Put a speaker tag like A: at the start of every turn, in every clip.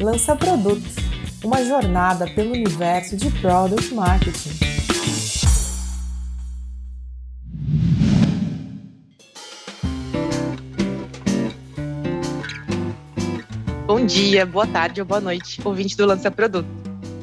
A: Lança Produto, uma jornada pelo universo de Product Marketing.
B: Bom dia, boa tarde ou boa noite, ouvinte do Lança Produto.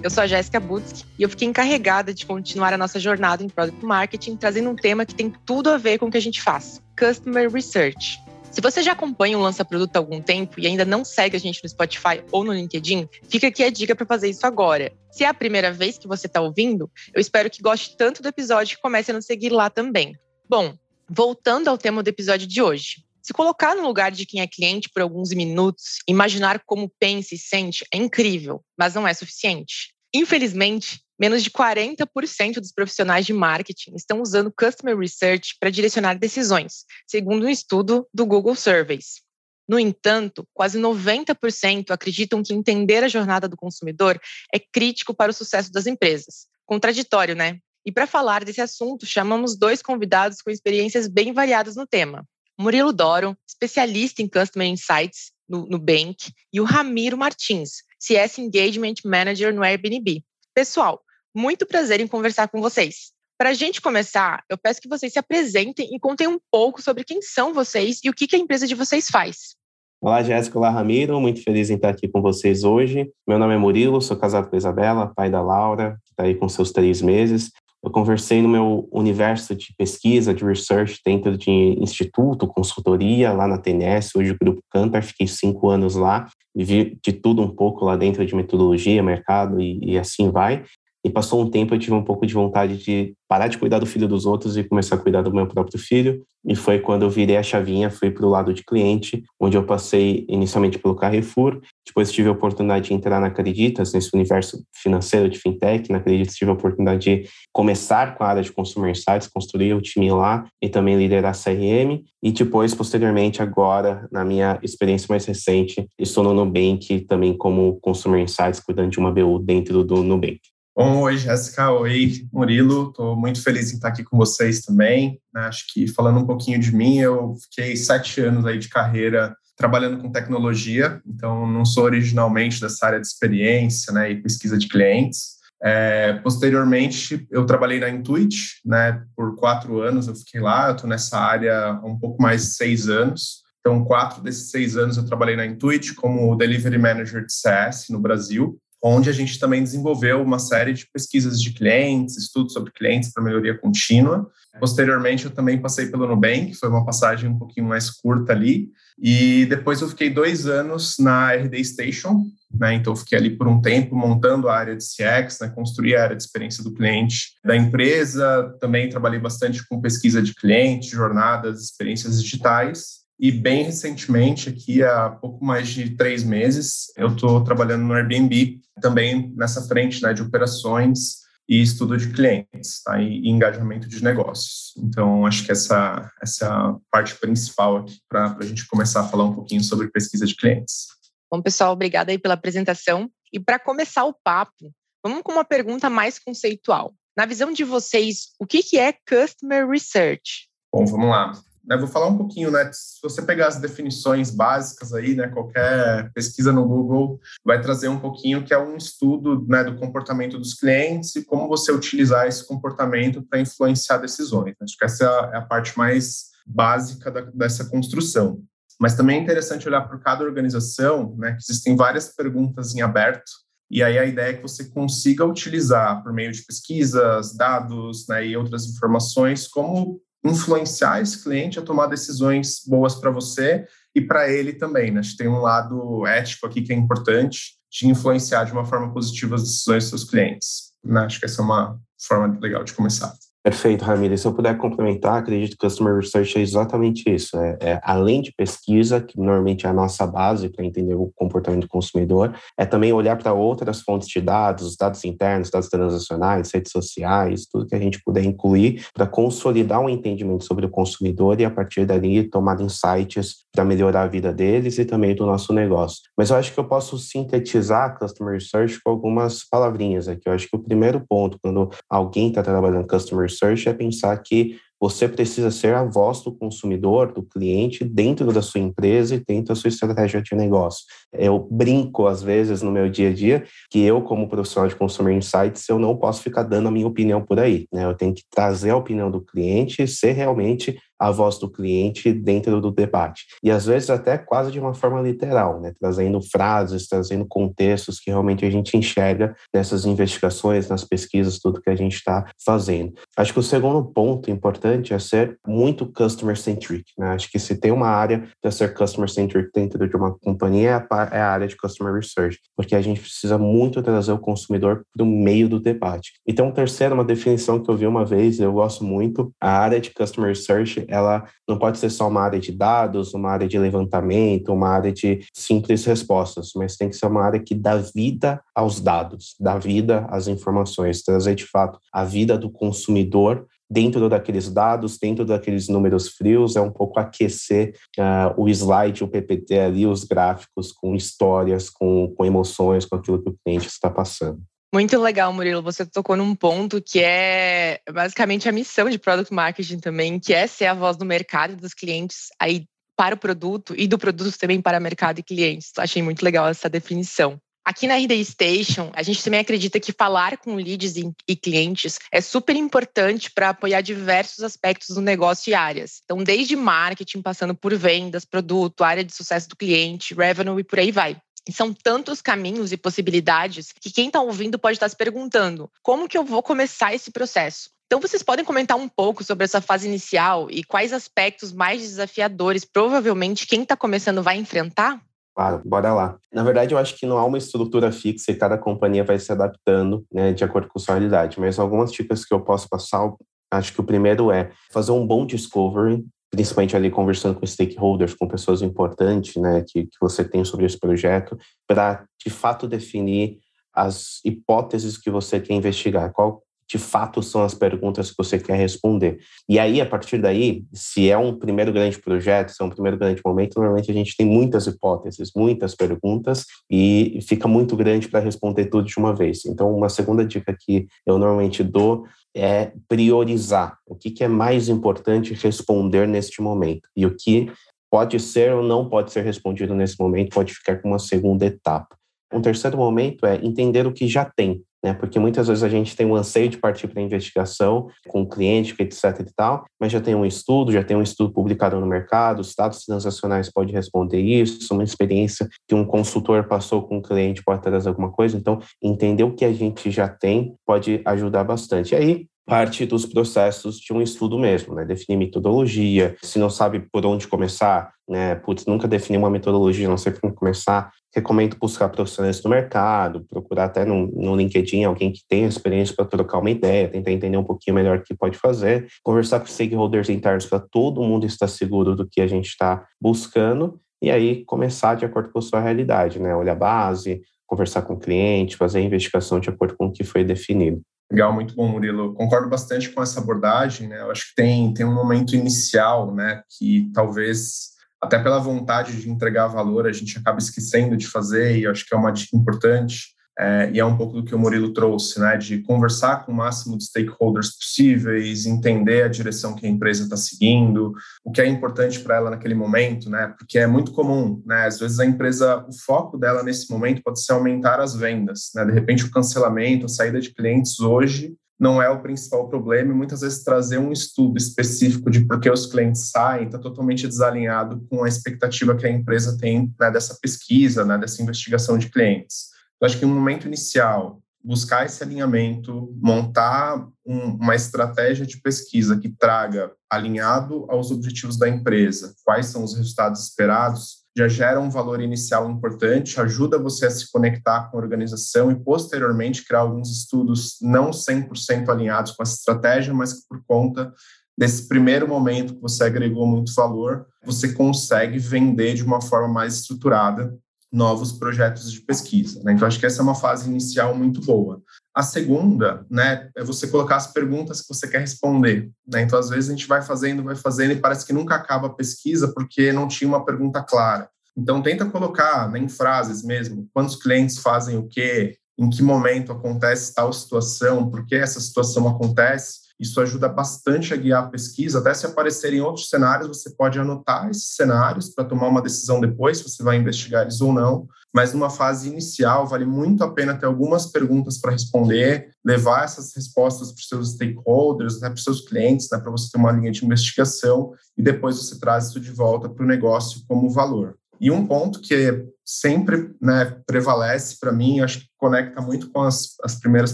B: Eu sou a Jéssica Butzki e eu fiquei encarregada de continuar a nossa jornada em Product Marketing, trazendo um tema que tem tudo a ver com o que a gente faz: Customer Research. Se você já acompanha o Lança Produto há algum tempo e ainda não segue a gente no Spotify ou no LinkedIn, fica aqui a dica para fazer isso agora. Se é a primeira vez que você está ouvindo, eu espero que goste tanto do episódio que comece a nos seguir lá também. Bom, voltando ao tema do episódio de hoje. Se colocar no lugar de quem é cliente por alguns minutos, imaginar como pensa e sente é incrível, mas não é suficiente. Infelizmente, menos de 40% dos profissionais de marketing estão usando Customer Research para direcionar decisões, segundo um estudo do Google Surveys. No entanto, quase 90% acreditam que entender a jornada do consumidor é crítico para o sucesso das empresas. Contraditório, né? E para falar desse assunto, chamamos dois convidados com experiências bem variadas no tema. Murilo Doro, especialista em Customer Insights no Nubank, e o Ramiro Martins, CS Engagement Manager no Airbnb. Pessoal, muito prazer em conversar com vocês. Para a gente começar, eu peço que vocês se apresentem e contem um pouco sobre quem são vocês e o que, a empresa de vocês faz.
C: Olá, Jéssica. Olá, Ramiro. Muito feliz em estar aqui com vocês hoje. Meu nome é Murilo, sou casado com a Isabela, pai da Laura, que está aí com seus três meses. Eu conversei no meu universo de pesquisa, de research, dentro de instituto, consultoria, lá na TNS, hoje o Grupo Cantar. Fiquei cinco anos lá, vi de tudo um pouco lá dentro de metodologia, mercado e, e assim vai. E passou um tempo, eu tive um pouco de vontade de parar de cuidar do filho dos outros e começar a cuidar do meu próprio filho. E foi quando eu virei a chavinha, fui para o lado de cliente, onde eu passei inicialmente pelo Carrefour, depois tive a oportunidade de entrar na Acreditas, nesse universo financeiro de fintech. Na Acreditas tive a oportunidade de começar com a área de Consumer Insights, construir o time lá e também liderar a CRM. E depois, posteriormente, agora, na minha experiência mais recente, estou no Nubank também como Consumer Insights, cuidando de uma BU dentro do Nubank.
D: Bom, oi Jéssica, oi Murilo, estou muito feliz em estar aqui com vocês também. Né? Acho que falando um pouquinho de mim, eu fiquei sete anos aí de carreira trabalhando com tecnologia, então não sou originalmente dessa área de experiência né, e pesquisa de clientes. É, posteriormente, eu trabalhei na Intuit, né, por quatro anos eu fiquei lá, eu estou nessa área há um pouco mais de seis anos. Então, quatro desses seis anos eu trabalhei na Intuit como Delivery Manager de CS no Brasil onde a gente também desenvolveu uma série de pesquisas de clientes, estudos sobre clientes para melhoria contínua. Posteriormente, eu também passei pelo Nubank, foi uma passagem um pouquinho mais curta ali. E depois eu fiquei dois anos na RD Station, né? Então, fiquei ali por um tempo montando a área de CX, né? construir a área de experiência do cliente da empresa. Também trabalhei bastante com pesquisa de cliente, jornadas, experiências digitais. E bem recentemente, aqui há pouco mais de três meses, eu estou trabalhando no Airbnb, também nessa frente né, de operações e estudo de clientes tá? e, engajamento de negócios. Então, acho que essa, essa é a parte principal aqui para a gente começar a falar um pouquinho sobre pesquisa de clientes.
B: Bom, pessoal, obrigada aí pela apresentação. E para começar o papo, vamos com uma pergunta mais conceitual. Na visão de vocês, o que, que é Customer Research?
D: Bom, vamos lá. Né, vou falar um pouquinho, né? Se você pegar as definições básicas aí, né? Qualquer pesquisa no Google vai trazer um pouquinho que é um estudo né, do comportamento dos clientes e como você utilizar esse comportamento para influenciar decisões. Acho que essa é a parte mais básica da, dessa construção. Mas também é interessante olhar para cada organização, né? Que existem várias perguntas em aberto e aí a ideia é que você consiga utilizar por meio de pesquisas, dados né, e outras informações como influenciar esse cliente a tomar decisões boas para você e para ele também. Né? A gente tem um lado ético aqui que é importante de influenciar de uma forma positiva as decisões dos seus clientes. Né? Acho que essa é uma forma legal de começar.
C: Perfeito, Ramiro. Se eu puder complementar, acredito que Customer Research é exatamente isso. É, é, além de pesquisa, que normalmente é a nossa base para entender o comportamento do consumidor, é também olhar para outras fontes de dados, dados internos, dados transacionais, redes sociais, tudo que a gente puder incluir para consolidar um entendimento sobre o consumidor e, a partir dali, tomar insights para melhorar a vida deles e também do nosso negócio. Mas eu acho que eu posso sintetizar Customer Research com algumas palavrinhas aqui. Eu acho que o primeiro ponto, quando alguém está trabalhando Customer Research, é pensar que você precisa ser a voz do consumidor, do cliente, dentro da sua empresa e dentro da sua estratégia de negócio. Eu brinco, às vezes, no meu dia a dia, que eu, como profissional de Consumer Insights, eu não posso ficar dando a minha opinião por aí. Né? Eu tenho que trazer a opinião do cliente e ser realmente a voz do cliente dentro do debate. E às vezes até quase de uma forma literal, né? trazendo frases, trazendo contextos que realmente a gente enxerga nessas investigações, nas pesquisas, tudo que a gente está fazendo. Acho que o segundo ponto importante é ser muito customer centric. Né? Acho que se tem uma área para ser customer centric dentro de uma companhia é, é a área de customer research, porque a gente precisa muito trazer o consumidor para o meio do debate. Então, terceiro, uma definição que eu vi uma vez, eu gosto muito, a área de customer research ela não pode ser só uma área de dados, uma área de levantamento, uma área de simples respostas, mas tem que ser uma área que dá vida aos dados, dá vida às informações, trazer de fato a vida do consumidor dentro daqueles dados, dentro daqueles números frios, é um pouco aquecer uh, o slide, o PPT ali, os gráficos com histórias, com, com emoções, com aquilo que o cliente está passando.
B: Muito legal, Murilo. Você tocou num ponto que é basicamente a missão de product marketing também, que é ser a voz do mercado dos clientes aí para o produto e do produto também para mercado e clientes. Achei muito legal essa definição. Aqui na RD Station, a gente também acredita que falar com leads e clientes é super importante para apoiar diversos aspectos do negócio e áreas. Então, desde marketing, passando por vendas, produto, área de sucesso do cliente, revenue e por aí vai. São tantos caminhos e possibilidades que quem está ouvindo pode estar tá se perguntando: como que eu vou começar esse processo? Então, vocês podem comentar um pouco sobre essa fase inicial e quais aspectos mais desafiadores provavelmente quem está começando vai enfrentar?
C: Claro, bora lá. Na verdade, eu acho que não há uma estrutura fixa e cada companhia vai se adaptando né, de acordo com sua realidade, mas algumas dicas que eu posso passar, acho que o primeiro é fazer um bom discovery, principalmente ali conversando com stakeholders, com pessoas importantes, né, que, que você tem sobre esse projeto, para de fato definir as hipóteses que você quer investigar, qual de fato são as perguntas que você quer responder. E aí, a partir daí, se é um primeiro grande projeto, se é um primeiro grande momento, normalmente a gente tem muitas hipóteses, muitas perguntas e fica muito grande para responder tudo de uma vez. Então, uma segunda dica que eu normalmente dou é priorizar o que, que é mais importante responder neste momento e o que pode ser ou não pode ser respondido nesse momento, pode ficar com uma segunda etapa. Um terceiro momento é entender o que já tem, né? Porque muitas vezes a gente tem um anseio de partir para a investigação com o cliente, etc e tal, mas já tem um estudo, já tem um estudo publicado no mercado, os dados transacionais podem responder isso, uma experiência que um consultor passou com o cliente pode trazer alguma coisa, então entender o que a gente já tem pode ajudar bastante. E aí, parte dos processos de um estudo mesmo, né? Definir metodologia, se não sabe por onde começar, né? Putz, nunca defini uma metodologia, não sei por onde começar, recomendo buscar profissionais do mercado, procurar até no, no LinkedIn alguém que tenha experiência para trocar uma ideia, tentar entender um pouquinho melhor o que pode fazer, conversar com stakeholders internos para todo mundo estar seguro do que a gente está buscando e aí começar de acordo com a sua realidade, né? Olhar a base, conversar com o cliente, fazer a investigação de acordo com o que foi definido.
D: Legal, muito bom, Murilo. Concordo bastante com essa abordagem, né? Eu acho que tem, tem um momento inicial, né, que talvez até pela vontade de entregar valor a gente acaba esquecendo de fazer e acho que é uma dica importante. É, e é um pouco do que o Murilo trouxe, né, de conversar com o máximo de stakeholders possíveis, entender a direção que a empresa está seguindo, o que é importante para ela naquele momento, né, porque é muito comum, né, às vezes a empresa, o foco dela nesse momento pode ser aumentar as vendas, né, de repente o cancelamento, a saída de clientes hoje não é o principal problema e muitas vezes trazer um estudo específico de por que os clientes saem está totalmente desalinhado com a expectativa que a empresa tem né, dessa pesquisa, né, dessa investigação de clientes. Eu acho que no momento inicial, buscar esse alinhamento, montar um, uma estratégia de pesquisa que traga alinhado aos objetivos da empresa, quais são os resultados esperados, já gera um valor inicial importante, ajuda você a se conectar com a organização e, posteriormente, criar alguns estudos não 100% alinhados com essa estratégia, mas que, por conta desse primeiro momento que você agregou muito valor, você consegue vender de uma forma mais estruturada novos projetos de pesquisa. Né? Então, acho que essa é uma fase inicial muito boa. A segunda, né, é você colocar as perguntas que você quer responder. Né? Então, às vezes, a gente vai fazendo, vai fazendo, e parece que nunca acaba a pesquisa porque não tinha uma pergunta clara. Então, tenta colocar né, em frases mesmo, quantos clientes fazem o quê, em que momento acontece tal situação, por que essa situação acontece, Isso ajuda bastante a guiar a pesquisa. Até se aparecerem outros cenários, você pode anotar esses cenários para tomar uma decisão depois, se você vai investigar eles ou não. Mas numa fase inicial, vale muito a pena ter algumas perguntas para responder, levar essas respostas para os seus stakeholders, né, para os seus clientes, né, para você ter uma linha de investigação e depois você traz isso de volta para o negócio como valor. E um ponto que sempre né, prevalece para mim, acho que conecta muito com as, as primeiras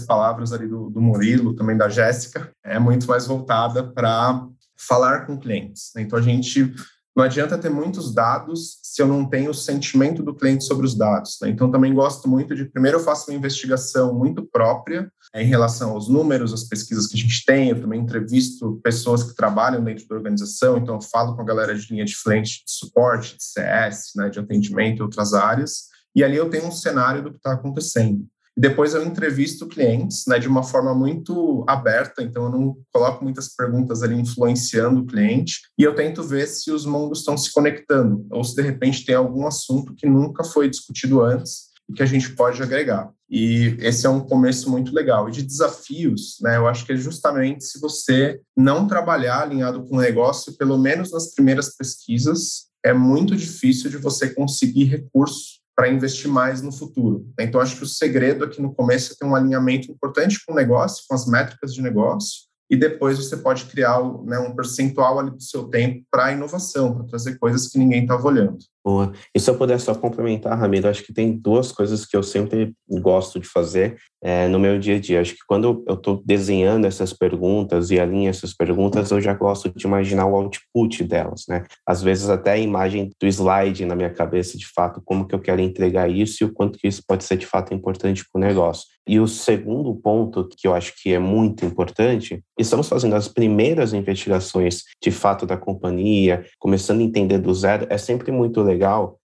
D: palavras ali do, do Murilo, também da Jéssica, é muito mais voltada para falar com clientes. Né? Então, a gente não adianta ter muitos dados se eu não tenho o sentimento do cliente sobre os dados. Né? Então, também gosto muito de, primeiro, eu faço uma investigação muito própria é, em relação aos números, as pesquisas que a gente tem. Eu também entrevisto pessoas que trabalham dentro da organização, então eu falo com a galera de linha de frente de suporte, de CS, né, de atendimento e outras áreas. E ali eu tenho um cenário do que está acontecendo. Depois eu entrevisto clientes né, de uma forma muito aberta, então eu não coloco muitas perguntas ali influenciando o cliente, e eu tento ver se os mundos estão se conectando, ou se de repente tem algum assunto que nunca foi discutido antes e que a gente pode agregar. E esse é um começo muito legal. E de desafios, né, eu acho que é justamente se você não trabalhar alinhado com o negócio, pelo menos nas primeiras pesquisas, é muito difícil de você conseguir recursos para investir mais no futuro. Então, acho que o segredo aqui no começo é ter um alinhamento importante com o negócio, com as métricas de negócio, e depois você pode criar né, um percentual ali do seu tempo para inovação, para trazer coisas que ninguém estava olhando.
C: Boa. E se eu puder só complementar, Ramiro, acho que tem duas coisas que eu sempre gosto de fazer é, no meu dia a dia. Acho que quando eu estou desenhando essas perguntas e alinho essas perguntas, eu já gosto de imaginar o output delas, né? Às vezes até a imagem do slide na minha cabeça, de fato, como que eu quero entregar isso e o quanto que isso pode ser de fato importante para o negócio. E o segundo ponto que eu acho que é muito importante, estamos fazendo as primeiras investigações de fato da companhia, começando a entender do zero, é sempre muito legal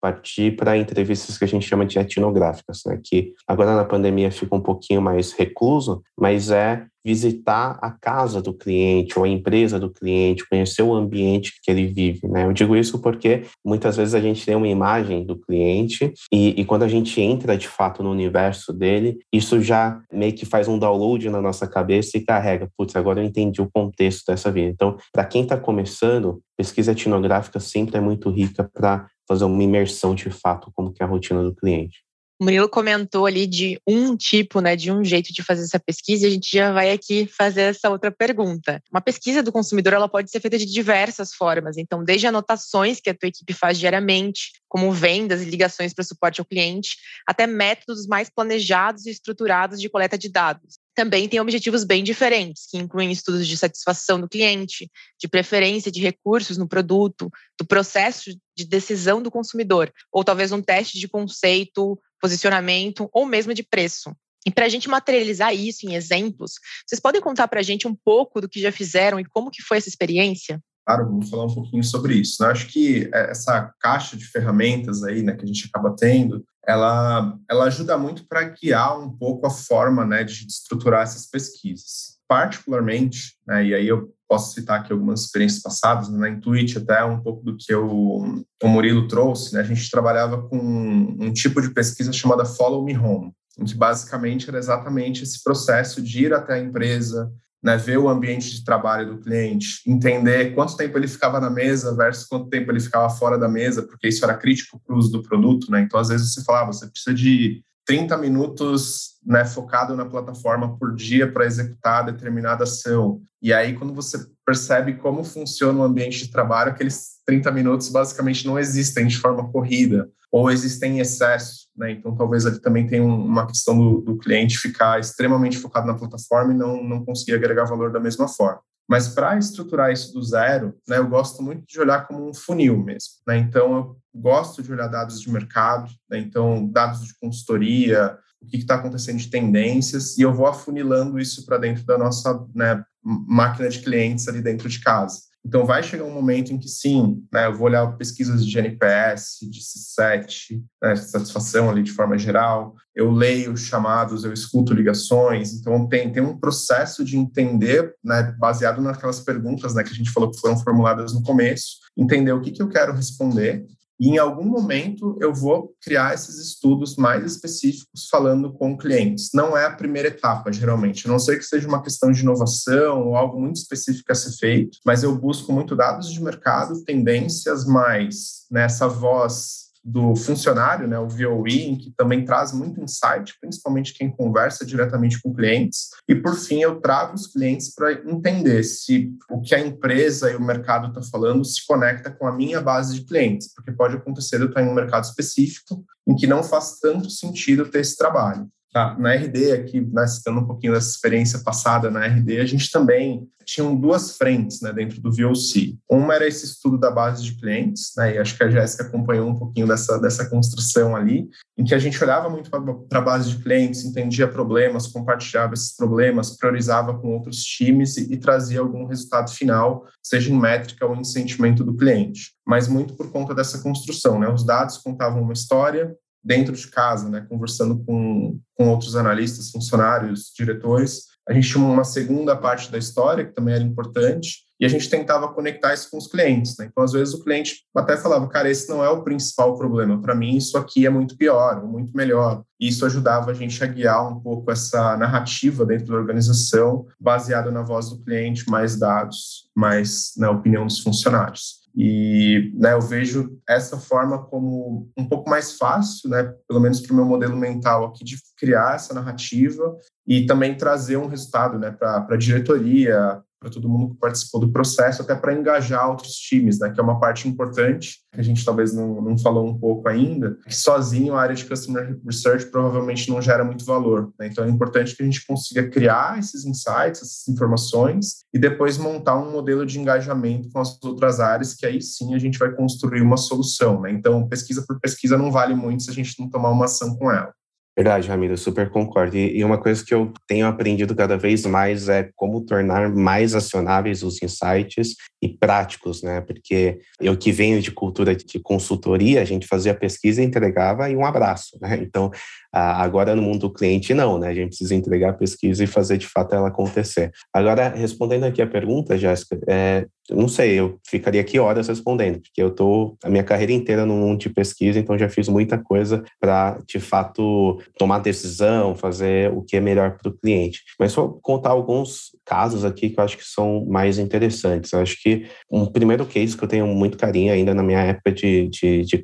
C: partir para entrevistas que a gente chama de etnográficas, né? que agora na pandemia fica um pouquinho mais recluso, mas é visitar a casa do cliente ou a empresa do cliente, conhecer o ambiente que ele vive, né? Eu digo isso porque muitas vezes a gente tem uma imagem do cliente e, e quando a gente entra de fato no universo dele, isso já meio que faz um download na nossa cabeça e carrega, putz, agora eu entendi o contexto dessa vida. Então, para quem está começando, pesquisa etnográfica sempre é muito rica para fazer uma imersão de fato como que é a rotina do cliente.
B: O Murilo comentou ali de um tipo, né, de um jeito de fazer essa pesquisa, e a gente já vai aqui fazer essa outra pergunta. Uma pesquisa do consumidor, ela pode ser feita de diversas formas, então desde anotações que a tua equipe faz diariamente, como vendas e ligações para suporte ao cliente, até métodos mais planejados e estruturados de coleta de dados também tem objetivos bem diferentes, que incluem estudos de satisfação do cliente, de preferência de recursos no produto, do processo de decisão do consumidor, ou talvez um teste de conceito, posicionamento ou mesmo de preço. E para a gente materializar isso em exemplos, vocês podem contar para a gente um pouco do que já fizeram e como que foi essa experiência?
D: Claro, vamos falar um pouquinho sobre isso. Né? Acho que essa caixa de ferramentas aí, né, que a gente acaba tendo, ela, ela ajuda muito para guiar um pouco a forma né, de estruturar essas pesquisas. Particularmente, né, e aí eu posso citar aqui algumas experiências passadas, né, na Intuit até um pouco do que o, o Murilo trouxe, né, a gente trabalhava com um tipo de pesquisa chamada Follow Me Home, em que basicamente era exatamente esse processo de ir até a empresa, né, ver o ambiente de trabalho do cliente, entender quanto tempo ele ficava na mesa versus quanto tempo ele ficava fora da mesa, porque isso era crítico para o uso do produto, né? Então, às vezes você falava, ah, você precisa de 30 minutos né, focado na plataforma por dia para executar determinada ação. E aí, quando você percebe como funciona o ambiente de trabalho, aqueles 30 minutos basicamente não existem de forma corrida ou existem em excesso. Né? Então, talvez ali também tenha uma questão do, do, cliente ficar extremamente focado na plataforma e não, não conseguir agregar valor da mesma forma. Mas para estruturar isso do zero, né, eu gosto muito de olhar como um funil mesmo. Né? Então, eu gosto de olhar dados de mercado, né? então, dados de consultoria, o que está acontecendo de tendências, e eu vou afunilando isso para dentro da nossa né, máquina de clientes ali dentro de casa. Então, vai chegar um momento em que, sim, né, eu vou olhar pesquisas de NPS, de C7, né, satisfação ali de forma geral, eu leio chamados, eu escuto ligações, então tem, tem um processo de entender, né, baseado naquelas perguntas né, que a gente falou que foram formuladas no começo, entender o que, que eu quero responder, E em algum momento eu vou criar esses estudos mais específicos falando com clientes. Não é a primeira etapa, geralmente. A não sei que seja uma questão de inovação ou algo muito específico a ser feito, mas eu busco muito dados de mercado, tendências mais nessa voz do funcionário, né, o VOE, que também traz muito insight, principalmente quem conversa diretamente com clientes. E, por fim, eu trago os clientes para entender se o que a empresa e o mercado está falando se conecta com a minha base de clientes, porque pode acontecer eu estar em um mercado específico em que não faz tanto sentido ter esse trabalho. Tá, na RD, aqui, né, citando um pouquinho dessa experiência passada na RD, a gente também tinha duas frentes né, dentro do VOC. Uma era esse estudo da base de clientes, né, e acho que a Jéssica acompanhou um pouquinho dessa, dessa construção ali, em que a gente olhava muito para a base de clientes, entendia problemas, compartilhava esses problemas, priorizava com outros times e, e trazia algum resultado final, seja em métrica ou em sentimento do cliente. Mas muito por conta dessa construção. Né, os dados contavam uma história, dentro de casa, né, conversando com, com outros analistas, funcionários, diretores. A gente tinha uma segunda parte da história, que também era importante, e a gente tentava conectar isso com os clientes. Né? Então, às vezes, o cliente até falava, cara, esse não é o principal problema, para mim isso aqui é muito pior, muito melhor. E isso ajudava a gente a guiar um pouco essa narrativa dentro da organização, baseada na voz do cliente, mais dados, mais na opinião dos funcionários. E né, eu vejo essa forma como um pouco mais fácil, né, pelo menos para o meu modelo mental aqui, de criar essa narrativa e também trazer um resultado né, para a diretoria, para todo mundo que participou do processo, até para engajar outros times, né, que é uma parte importante, que a gente talvez não, não falou um pouco ainda, que sozinho a área de Customer Research provavelmente não gera muito valor. Né? Então é importante que a gente consiga criar esses insights, essas informações, e depois montar um modelo de engajamento com as outras áreas, que aí sim a gente vai construir uma solução. Né? Então, pesquisa por pesquisa não vale muito se a gente não tomar uma ação com ela.
C: Verdade, Ramiro, super concordo. E, uma coisa que eu tenho aprendido cada vez mais é como tornar mais acionáveis os insights e práticos, né? Porque eu que venho de cultura de consultoria, a gente fazia pesquisa, entregava e um abraço, né? Então, agora no mundo do cliente, não, né? A gente precisa entregar a pesquisa e fazer de fato ela acontecer. Agora, respondendo aqui a pergunta, Jéssica, é, não sei, eu ficaria aqui horas respondendo, porque eu tô a minha carreira inteira no mundo de pesquisa, então já fiz muita coisa para, de fato, tomar decisão, fazer o que é melhor para o cliente. Mas só contar alguns casos aqui que eu acho que são mais interessantes. Eu acho que um primeiro case que eu tenho muito carinho ainda na minha época de, de, de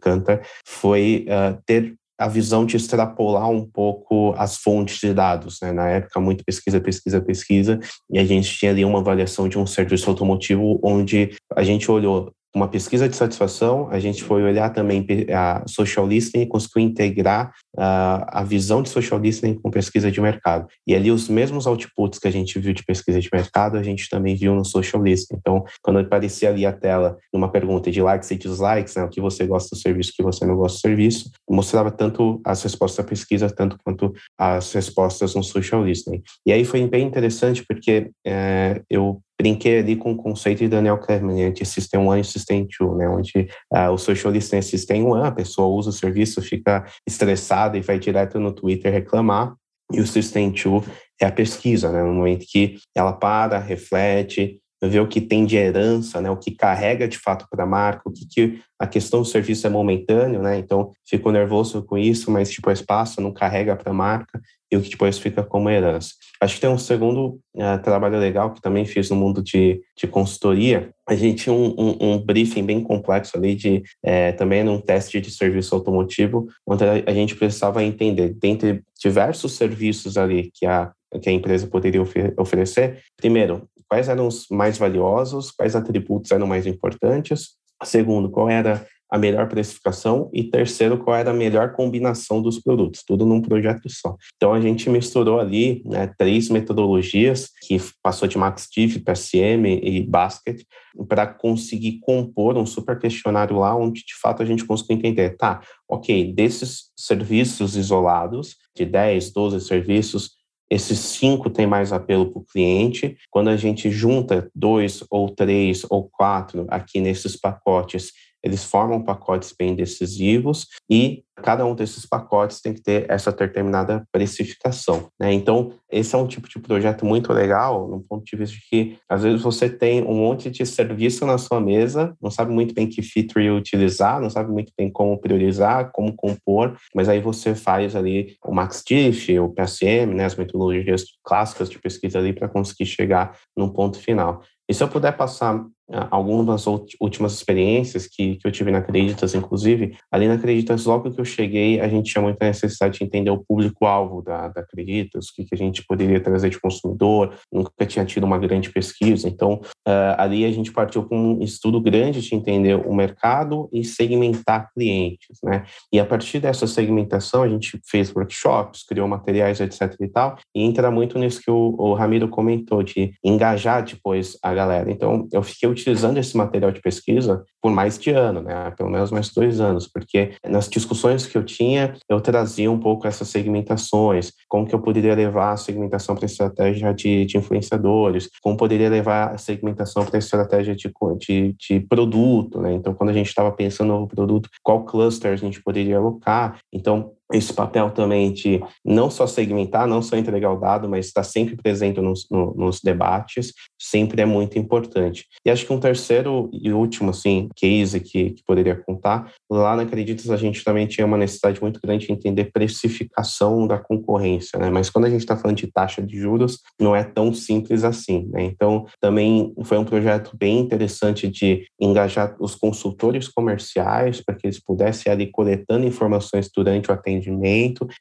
C: foi uh, ter a visão de extrapolar um pouco as fontes de dados. Né? Na época, muito pesquisa, pesquisa, pesquisa, e a gente tinha ali uma avaliação de um serviço automotivo onde a gente olhou uma pesquisa de satisfação, a gente foi olhar também a social listening e conseguiu integrar uh, a visão de social listening com pesquisa de mercado. E ali os mesmos outputs que a gente viu de pesquisa de mercado, a gente também viu no social listening. Então, quando aparecia ali a tela numa pergunta de likes e dislikes, né, o que você gosta do serviço, o que você não gosta do serviço, mostrava tanto as respostas da pesquisa, tanto quanto as respostas no social listening. E aí foi bem interessante porque é, eu brinquei ali com o conceito de Daniel Kahneman de System 1 e System 2, né, onde uh, o social listening é System 1, a pessoa usa o serviço, fica estressada e vai direto no Twitter reclamar, e o System 2 é a pesquisa, né, no momento que ela para, reflete, vê o que tem de herança, né, o que carrega de fato para a marca, o que, que a questão do serviço é momentâneo, né, então fico nervoso com isso, mas tipo, o espaço não carrega para a marca, e o que depois fica como herança. Acho que tem um segundo uh, trabalho legal que também fiz no mundo de, de consultoria. A gente tinha um, um, um briefing bem complexo ali, de, é, também num teste de serviço automotivo, onde a gente precisava entender, dentre diversos serviços ali que a, que a empresa poderia oferecer, primeiro, quais eram os mais valiosos, quais atributos eram mais importantes, segundo, qual era a melhor precificação. E terceiro, qual era a melhor combinação dos produtos, tudo num projeto só. Então a gente misturou ali né, três metodologias que passou de MaxDiff, PSM e Basket para conseguir compor um super questionário lá onde de fato a gente conseguiu entender, tá, ok, desses serviços isolados, de 10, 12 serviços, esses cinco têm mais apelo para o cliente. Quando a gente junta dois ou três ou quatro aqui nesses pacotes, eles formam pacotes bem decisivos e cada um desses pacotes tem que ter essa determinada precificação. Né? Então, esse é um tipo de projeto muito legal, no ponto de vista de que, às vezes, você tem um monte de serviço na sua mesa, não sabe muito bem que feature utilizar, não sabe muito bem como priorizar, como compor, mas aí você faz ali o MaxDiff, o PSM, né, as metodologias clássicas de pesquisa ali para conseguir chegar num ponto final. E se eu puder passar algumas últimas experiências que, que eu tive na Acreditas, inclusive, ali na Acreditas, logo que eu cheguei, a gente tinha muita necessidade de entender o público-alvo da, da Acreditas, o que, que a gente poderia trazer de consumidor, nunca tinha tido uma grande pesquisa, então uh, ali a gente partiu com um estudo grande de entender o mercado e segmentar clientes, né? E a partir dessa segmentação, a gente fez workshops, criou materiais, etc e tal, e entra muito nisso que o, o Ramiro comentou, de engajar depois a galera. Então, eu fiquei utilizando esse material de pesquisa por mais de ano, né? Pelo menos mais dois anos, porque nas discussões que eu tinha, eu trazia um pouco essas segmentações, como que eu poderia levar a segmentação para estratégia de, de, influenciadores, como poderia levar a segmentação para estratégia de, de, de, produto, né? Então, quando a gente estava pensando no produto, qual cluster a gente poderia alocar? Então, esse papel também de não só segmentar, não só entregar o dado, mas estar sempre presente nos, no, nos debates, sempre é muito importante. E acho que um terceiro e último, assim, case que, que poderia contar, lá na Acreditas a gente também tinha uma necessidade muito grande de entender precificação da concorrência, né? Mas quando a gente está falando de taxa de juros, não é tão simples assim, né? Então, também foi um projeto bem interessante de engajar os consultores comerciais para que eles pudessem ali coletando informações durante o atendimento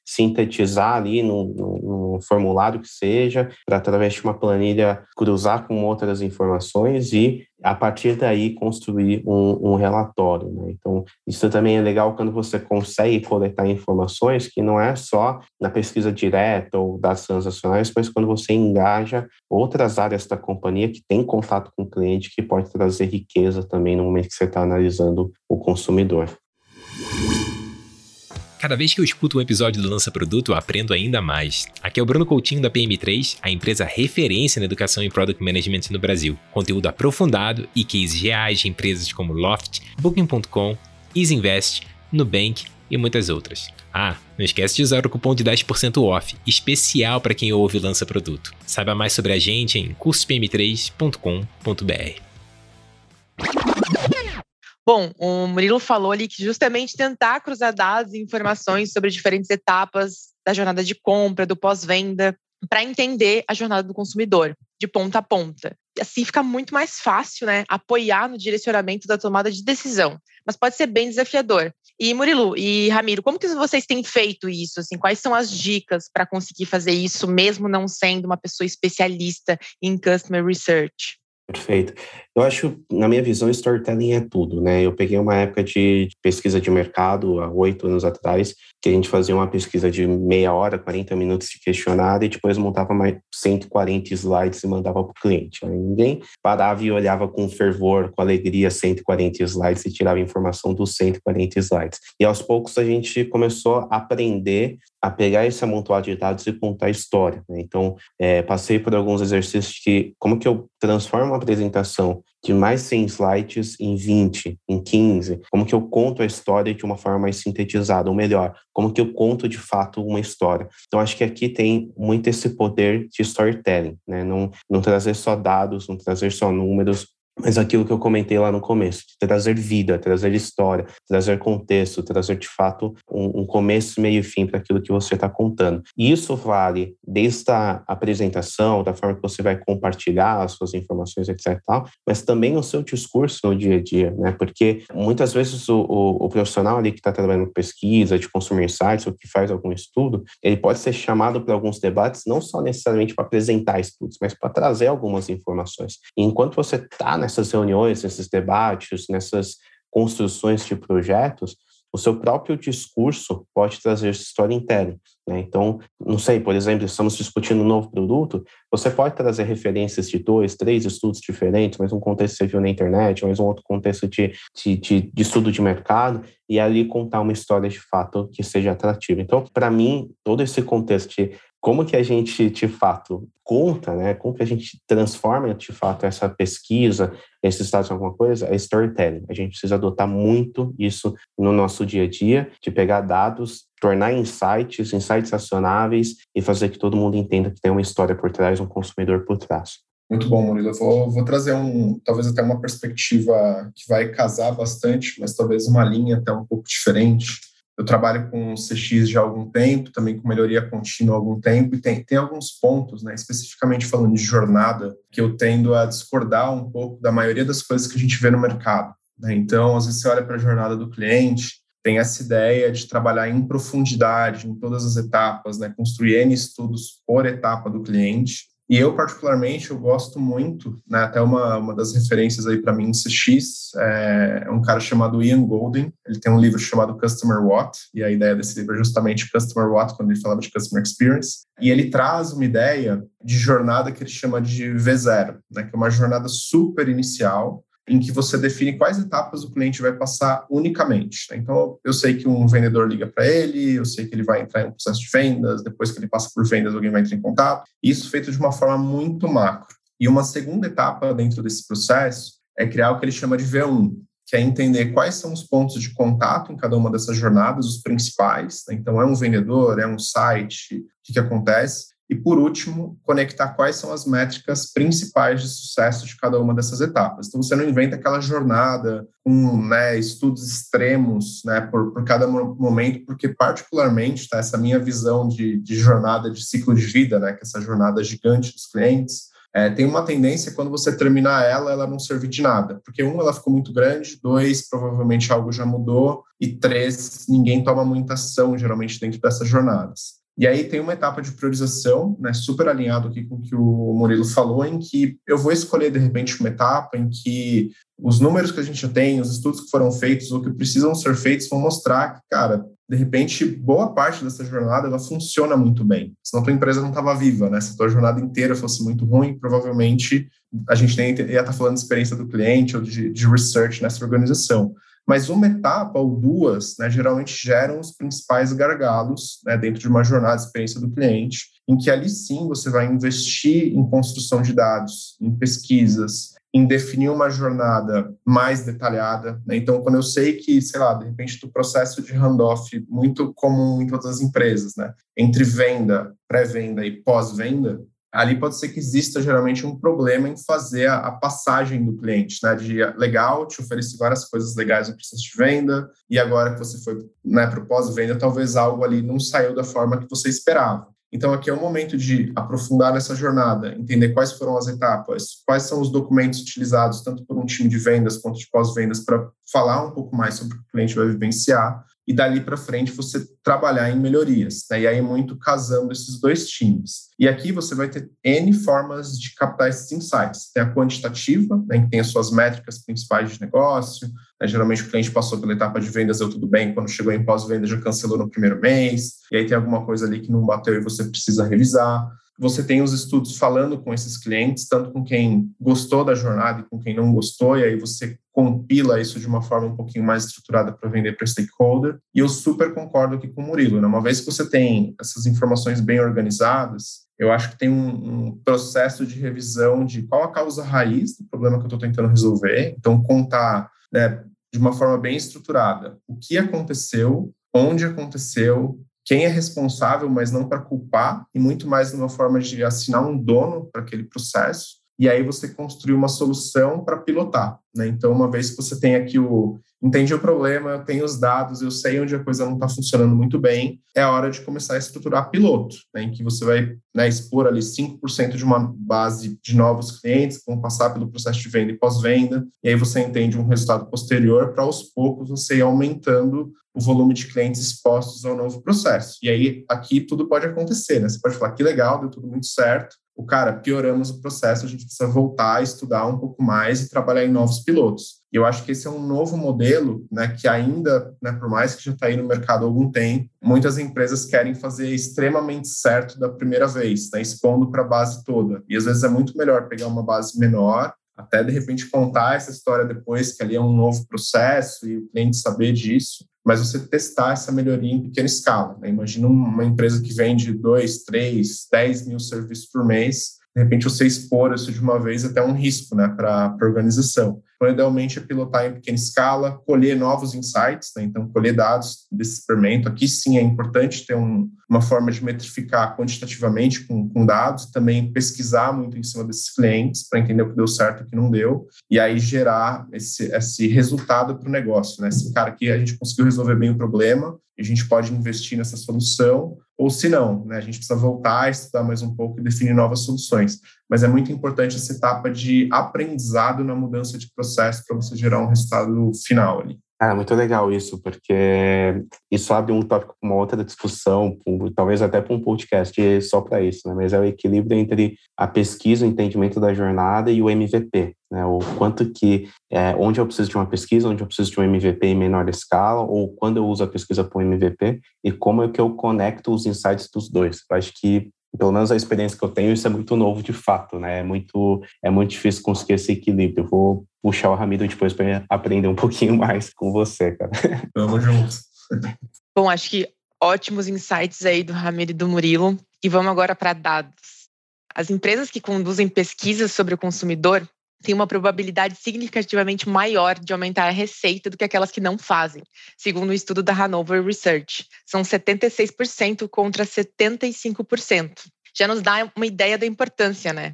C: sintetizar ali no formulário que seja, para através de uma planilha cruzar com outras informações e a partir daí construir um, um, relatório. Né? Então, isso também é legal quando você consegue coletar informações que não é só na pesquisa direta ou das transacionais, mas quando você engaja outras áreas da companhia que tem contato com o cliente, que pode trazer riqueza também no momento que você está analisando o consumidor.
E: Cada vez que eu escuto um episódio do Lança Produto, eu aprendo ainda mais. Aqui é o Bruno Coutinho da PM3, a empresa referência na educação e product management no Brasil. Conteúdo aprofundado e cases reais de empresas como Loft, Booking.com, EasyInvest, Nubank e muitas outras. Ah, não esquece de usar o cupom de 10% off, especial para quem ouve o Lança Produto. Saiba mais sobre a gente em cursopm3.com.br.
B: Bom, o Murilo falou ali que justamente tentar cruzar dados e informações sobre diferentes etapas da jornada de compra, do pós-venda, para entender a jornada do consumidor, de ponta a ponta. Assim fica muito mais fácil, né, apoiar no direcionamento da tomada de decisão. Mas pode ser bem desafiador. E Murilo e Ramiro, como que vocês têm feito isso? Assim, quais são as dicas para conseguir fazer isso, mesmo não sendo uma pessoa especialista em customer research?
C: Perfeito. Eu acho, na minha visão, storytelling é tudo, né? Eu peguei uma época de pesquisa de mercado, há oito anos atrás, que a gente fazia uma pesquisa de meia hora, 40 minutos de questionário e depois montava mais 140 slides e mandava para o cliente. Aí ninguém parava e olhava com fervor, com alegria, 140 slides e tirava informação dos 140 slides. E aos poucos a gente começou a aprender a pegar esse amontoado de dados e contar a história. Né? Então, é, passei por alguns exercícios de como que eu transformo uma apresentação de mais 100 slides em 20, em 15, como que eu conto a história de uma forma mais sintetizada, ou melhor, como que eu conto de fato uma história. Então, acho que aqui tem muito esse poder de storytelling, né? Não, não trazer só dados, não trazer só números, mas aquilo que eu comentei lá no começo, trazer vida, trazer história, trazer contexto, trazer de fato um, um começo, meio e fim para aquilo que você está contando. E isso vale desde a apresentação, da forma que você vai compartilhar as suas informações, etc. Tal, mas também no seu discurso no dia a dia, né? Porque muitas vezes o, o, o profissional ali que está trabalhando com pesquisa, de consumir insights, ou que faz algum estudo, ele pode ser chamado para alguns debates, não só necessariamente para apresentar estudos, mas para trazer algumas informações. E enquanto você está nessas reuniões, nesses debates, nessas construções de projetos, o seu próprio discurso pode trazer storytelling. Né? Então, não sei, por exemplo, estamos discutindo um novo produto, você pode trazer referências de dois, três estudos diferentes, mais um contexto que você viu na internet, mais um outro contexto de, de, de, de estudo de mercado, e ali contar uma história de fato que seja atrativa. Então, para mim, todo esse contexto de como que a gente, de fato, conta, né? Como que a gente transforma, de fato, essa pesquisa, esses dados em alguma coisa? É storytelling. A gente precisa adotar muito isso no nosso dia a dia, de pegar dados, tornar insights, insights acionáveis e fazer que todo mundo entenda que tem uma história por trás, um consumidor por trás.
D: Muito bom, Murilo. Eu vou, vou trazer um, talvez até uma perspectiva que vai casar bastante, mas talvez uma linha até um pouco diferente eu trabalho com CX já há algum tempo, também com melhoria contínua há algum tempo, e tem, tem alguns pontos, né, especificamente falando de jornada, que eu tendo a discordar um pouco da maioria das coisas que a gente vê no mercado. Né? Então, às vezes você olha para a jornada do cliente, tem essa ideia de trabalhar em profundidade em todas as etapas, né? construir N estudos por etapa do cliente, e eu, particularmente, eu gosto muito, né, até uma, uma das referências aí para mim em CX, é, é, um cara chamado Ian Golden, ele tem um livro chamado Customer What, e a ideia desse livro é justamente Customer What, quando ele falava de Customer Experience, e ele traz uma ideia de jornada que ele chama de V0, né, que é uma jornada super inicial, em que você define quais etapas o cliente vai passar unicamente. Né? Então, eu sei que um vendedor liga para ele, eu sei que ele vai entrar em um processo de vendas, depois que ele passa por vendas, alguém vai entrar em contato. Isso feito de uma forma muito macro. E uma segunda etapa dentro desse processo é criar o que ele chama de V1, que é entender quais são os pontos de contato em cada uma dessas jornadas, os principais. Né? Então, é um vendedor, é um site, o que, que acontece? E, por último, conectar quais são as métricas principais de sucesso de cada uma dessas etapas. Então, você não inventa aquela jornada com né, estudos extremos né, por, por cada momento, porque, particularmente, tá, essa minha visão de, de jornada de ciclo de vida, né, que é essa jornada gigante dos clientes, é, tem uma tendência quando você terminar ela, ela não servir de nada. Porque, um, ela ficou muito grande, dois, provavelmente algo já mudou, e três, ninguém toma muita ação, geralmente, dentro dessas jornadas. E aí tem uma etapa de priorização, né, super alinhado aqui com o que o Murilo falou, em que eu vou escolher, de repente, uma etapa em que os números que a gente já tem, os estudos que foram feitos ou que precisam ser feitos vão mostrar que, cara, de repente, boa parte dessa jornada ela funciona muito bem. Senão tua empresa não estava viva, né? Se a tua jornada inteira fosse muito ruim, provavelmente a gente nem ia estar tá falando de experiência do cliente ou de, de research nessa organização mas uma etapa ou duas, né, geralmente geram os principais gargalos né, dentro de uma jornada de experiência do cliente, em que ali sim você vai investir em construção de dados, em pesquisas, em definir uma jornada mais detalhada. Né? Então, quando eu sei que, sei lá, de repente, do processo de handoff muito comum em todas as empresas, né? entre venda, pré-venda e pós-venda, ali pode ser que exista geralmente um problema em fazer a, a, passagem do cliente, né? De legal, te ofereci várias coisas legais no processo de venda, e agora que você foi né, para o pós-venda, talvez algo ali não saiu da forma que você esperava. Então, aqui é o momento de aprofundar nessa jornada, entender quais foram as etapas, quais são os documentos utilizados, tanto por um time de vendas quanto de pós-vendas, para falar um pouco mais sobre o que o cliente vai vivenciar, e dali para frente você trabalhar em melhorias. Né? E aí muito casando esses dois times. E aqui você vai ter N formas de captar esses insights. Tem a quantitativa, né, que tem as suas métricas principais de negócio. Né? Geralmente o cliente passou pela etapa de vendas, deu tudo bem, quando chegou em pós-venda já cancelou no primeiro mês. E aí tem alguma coisa ali que não bateu e você precisa revisar você tem os estudos falando com esses clientes, tanto com quem gostou da jornada e com quem não gostou, e aí você compila isso de uma forma um pouquinho mais estruturada para vender para stakeholder. E eu super concordo aqui com o Murilo, né? Uma vez que você tem essas informações bem organizadas, eu acho que tem um, um processo de revisão de qual a causa raiz do problema que eu estou tentando resolver. Então, contar né, de uma forma bem estruturada o que aconteceu, onde aconteceu, quem é responsável, mas não para culpar, e muito mais numa forma de assinar um dono para aquele processo, e aí você construir uma solução para pilotar. Né? Então, uma vez que você tem aqui o. Entendi o problema, eu tenho os dados, eu sei onde a coisa não está funcionando muito bem, é a hora de começar a estruturar piloto, né? em que você vai né, expor ali 5% de uma base de novos clientes que vão passar pelo processo de venda e pós-venda, e aí você entende um resultado posterior para aos poucos você ir aumentando o volume de clientes expostos ao novo processo. E aí, aqui tudo pode acontecer, né? Você pode falar que legal, deu tudo muito certo, o cara, pioramos o processo, a gente precisa voltar a estudar um pouco mais e trabalhar em novos pilotos. E eu acho que esse é um novo modelo, né, que ainda, né, por mais que já está aí no mercado há algum tempo, muitas empresas querem fazer extremamente certo da primeira vez, né, expondo para a base toda. E às vezes é muito melhor pegar uma base menor, até de repente contar essa história depois, que ali é um novo processo e o cliente saber disso, mas você testar essa melhoria em pequena escala. Né? Imagina uma empresa que vende 2, 3, 10 mil serviços por mês, de repente você expor isso de uma vez até um risco né, para a organização. Então, idealmente, é pilotar em pequena escala, colher novos insights, né? então, colher dados desse experimento. Aqui, sim, é importante ter um, uma forma de metrificar quantitativamente com, com dados, também pesquisar muito em cima desses clientes para entender o que deu certo e o que não deu, e aí gerar esse, esse resultado para o negócio. Né? Esse cara aqui, a gente conseguiu resolver bem o problema, a gente pode investir nessa solução, ou se não, né, a gente precisa voltar, estudar mais um pouco e definir novas soluções. Mas é muito importante essa etapa de aprendizado na mudança de processo para você gerar um resultado final ali.
C: Ah, muito legal isso, porque isso abre um tópico para uma outra discussão, talvez até para um podcast só para isso, né? Mas é o equilíbrio entre a pesquisa, o entendimento da jornada e o MVP, né? O quanto que, é, onde eu preciso de uma pesquisa, onde eu preciso de um MVP em menor escala, ou quando eu uso a pesquisa para um MVP, e como é que eu conecto os insights dos dois. Eu acho que pelo menos a experiência que eu tenho, isso é muito novo de fato, né? É muito, é muito difícil conseguir esse equilíbrio. Eu vou puxar o Ramiro depois para aprender um pouquinho mais com você, cara.
D: Tamo junto.
B: Bom, acho que ótimos insights aí do Ramiro e do Murilo. E vamos agora para dados. As empresas que conduzem pesquisas sobre o consumidor têm uma probabilidade significativamente maior de aumentar a receita do que aquelas que não fazem, segundo o um estudo da Hanover Research. São 76% contra 75%. Já nos dá uma ideia da importância, né?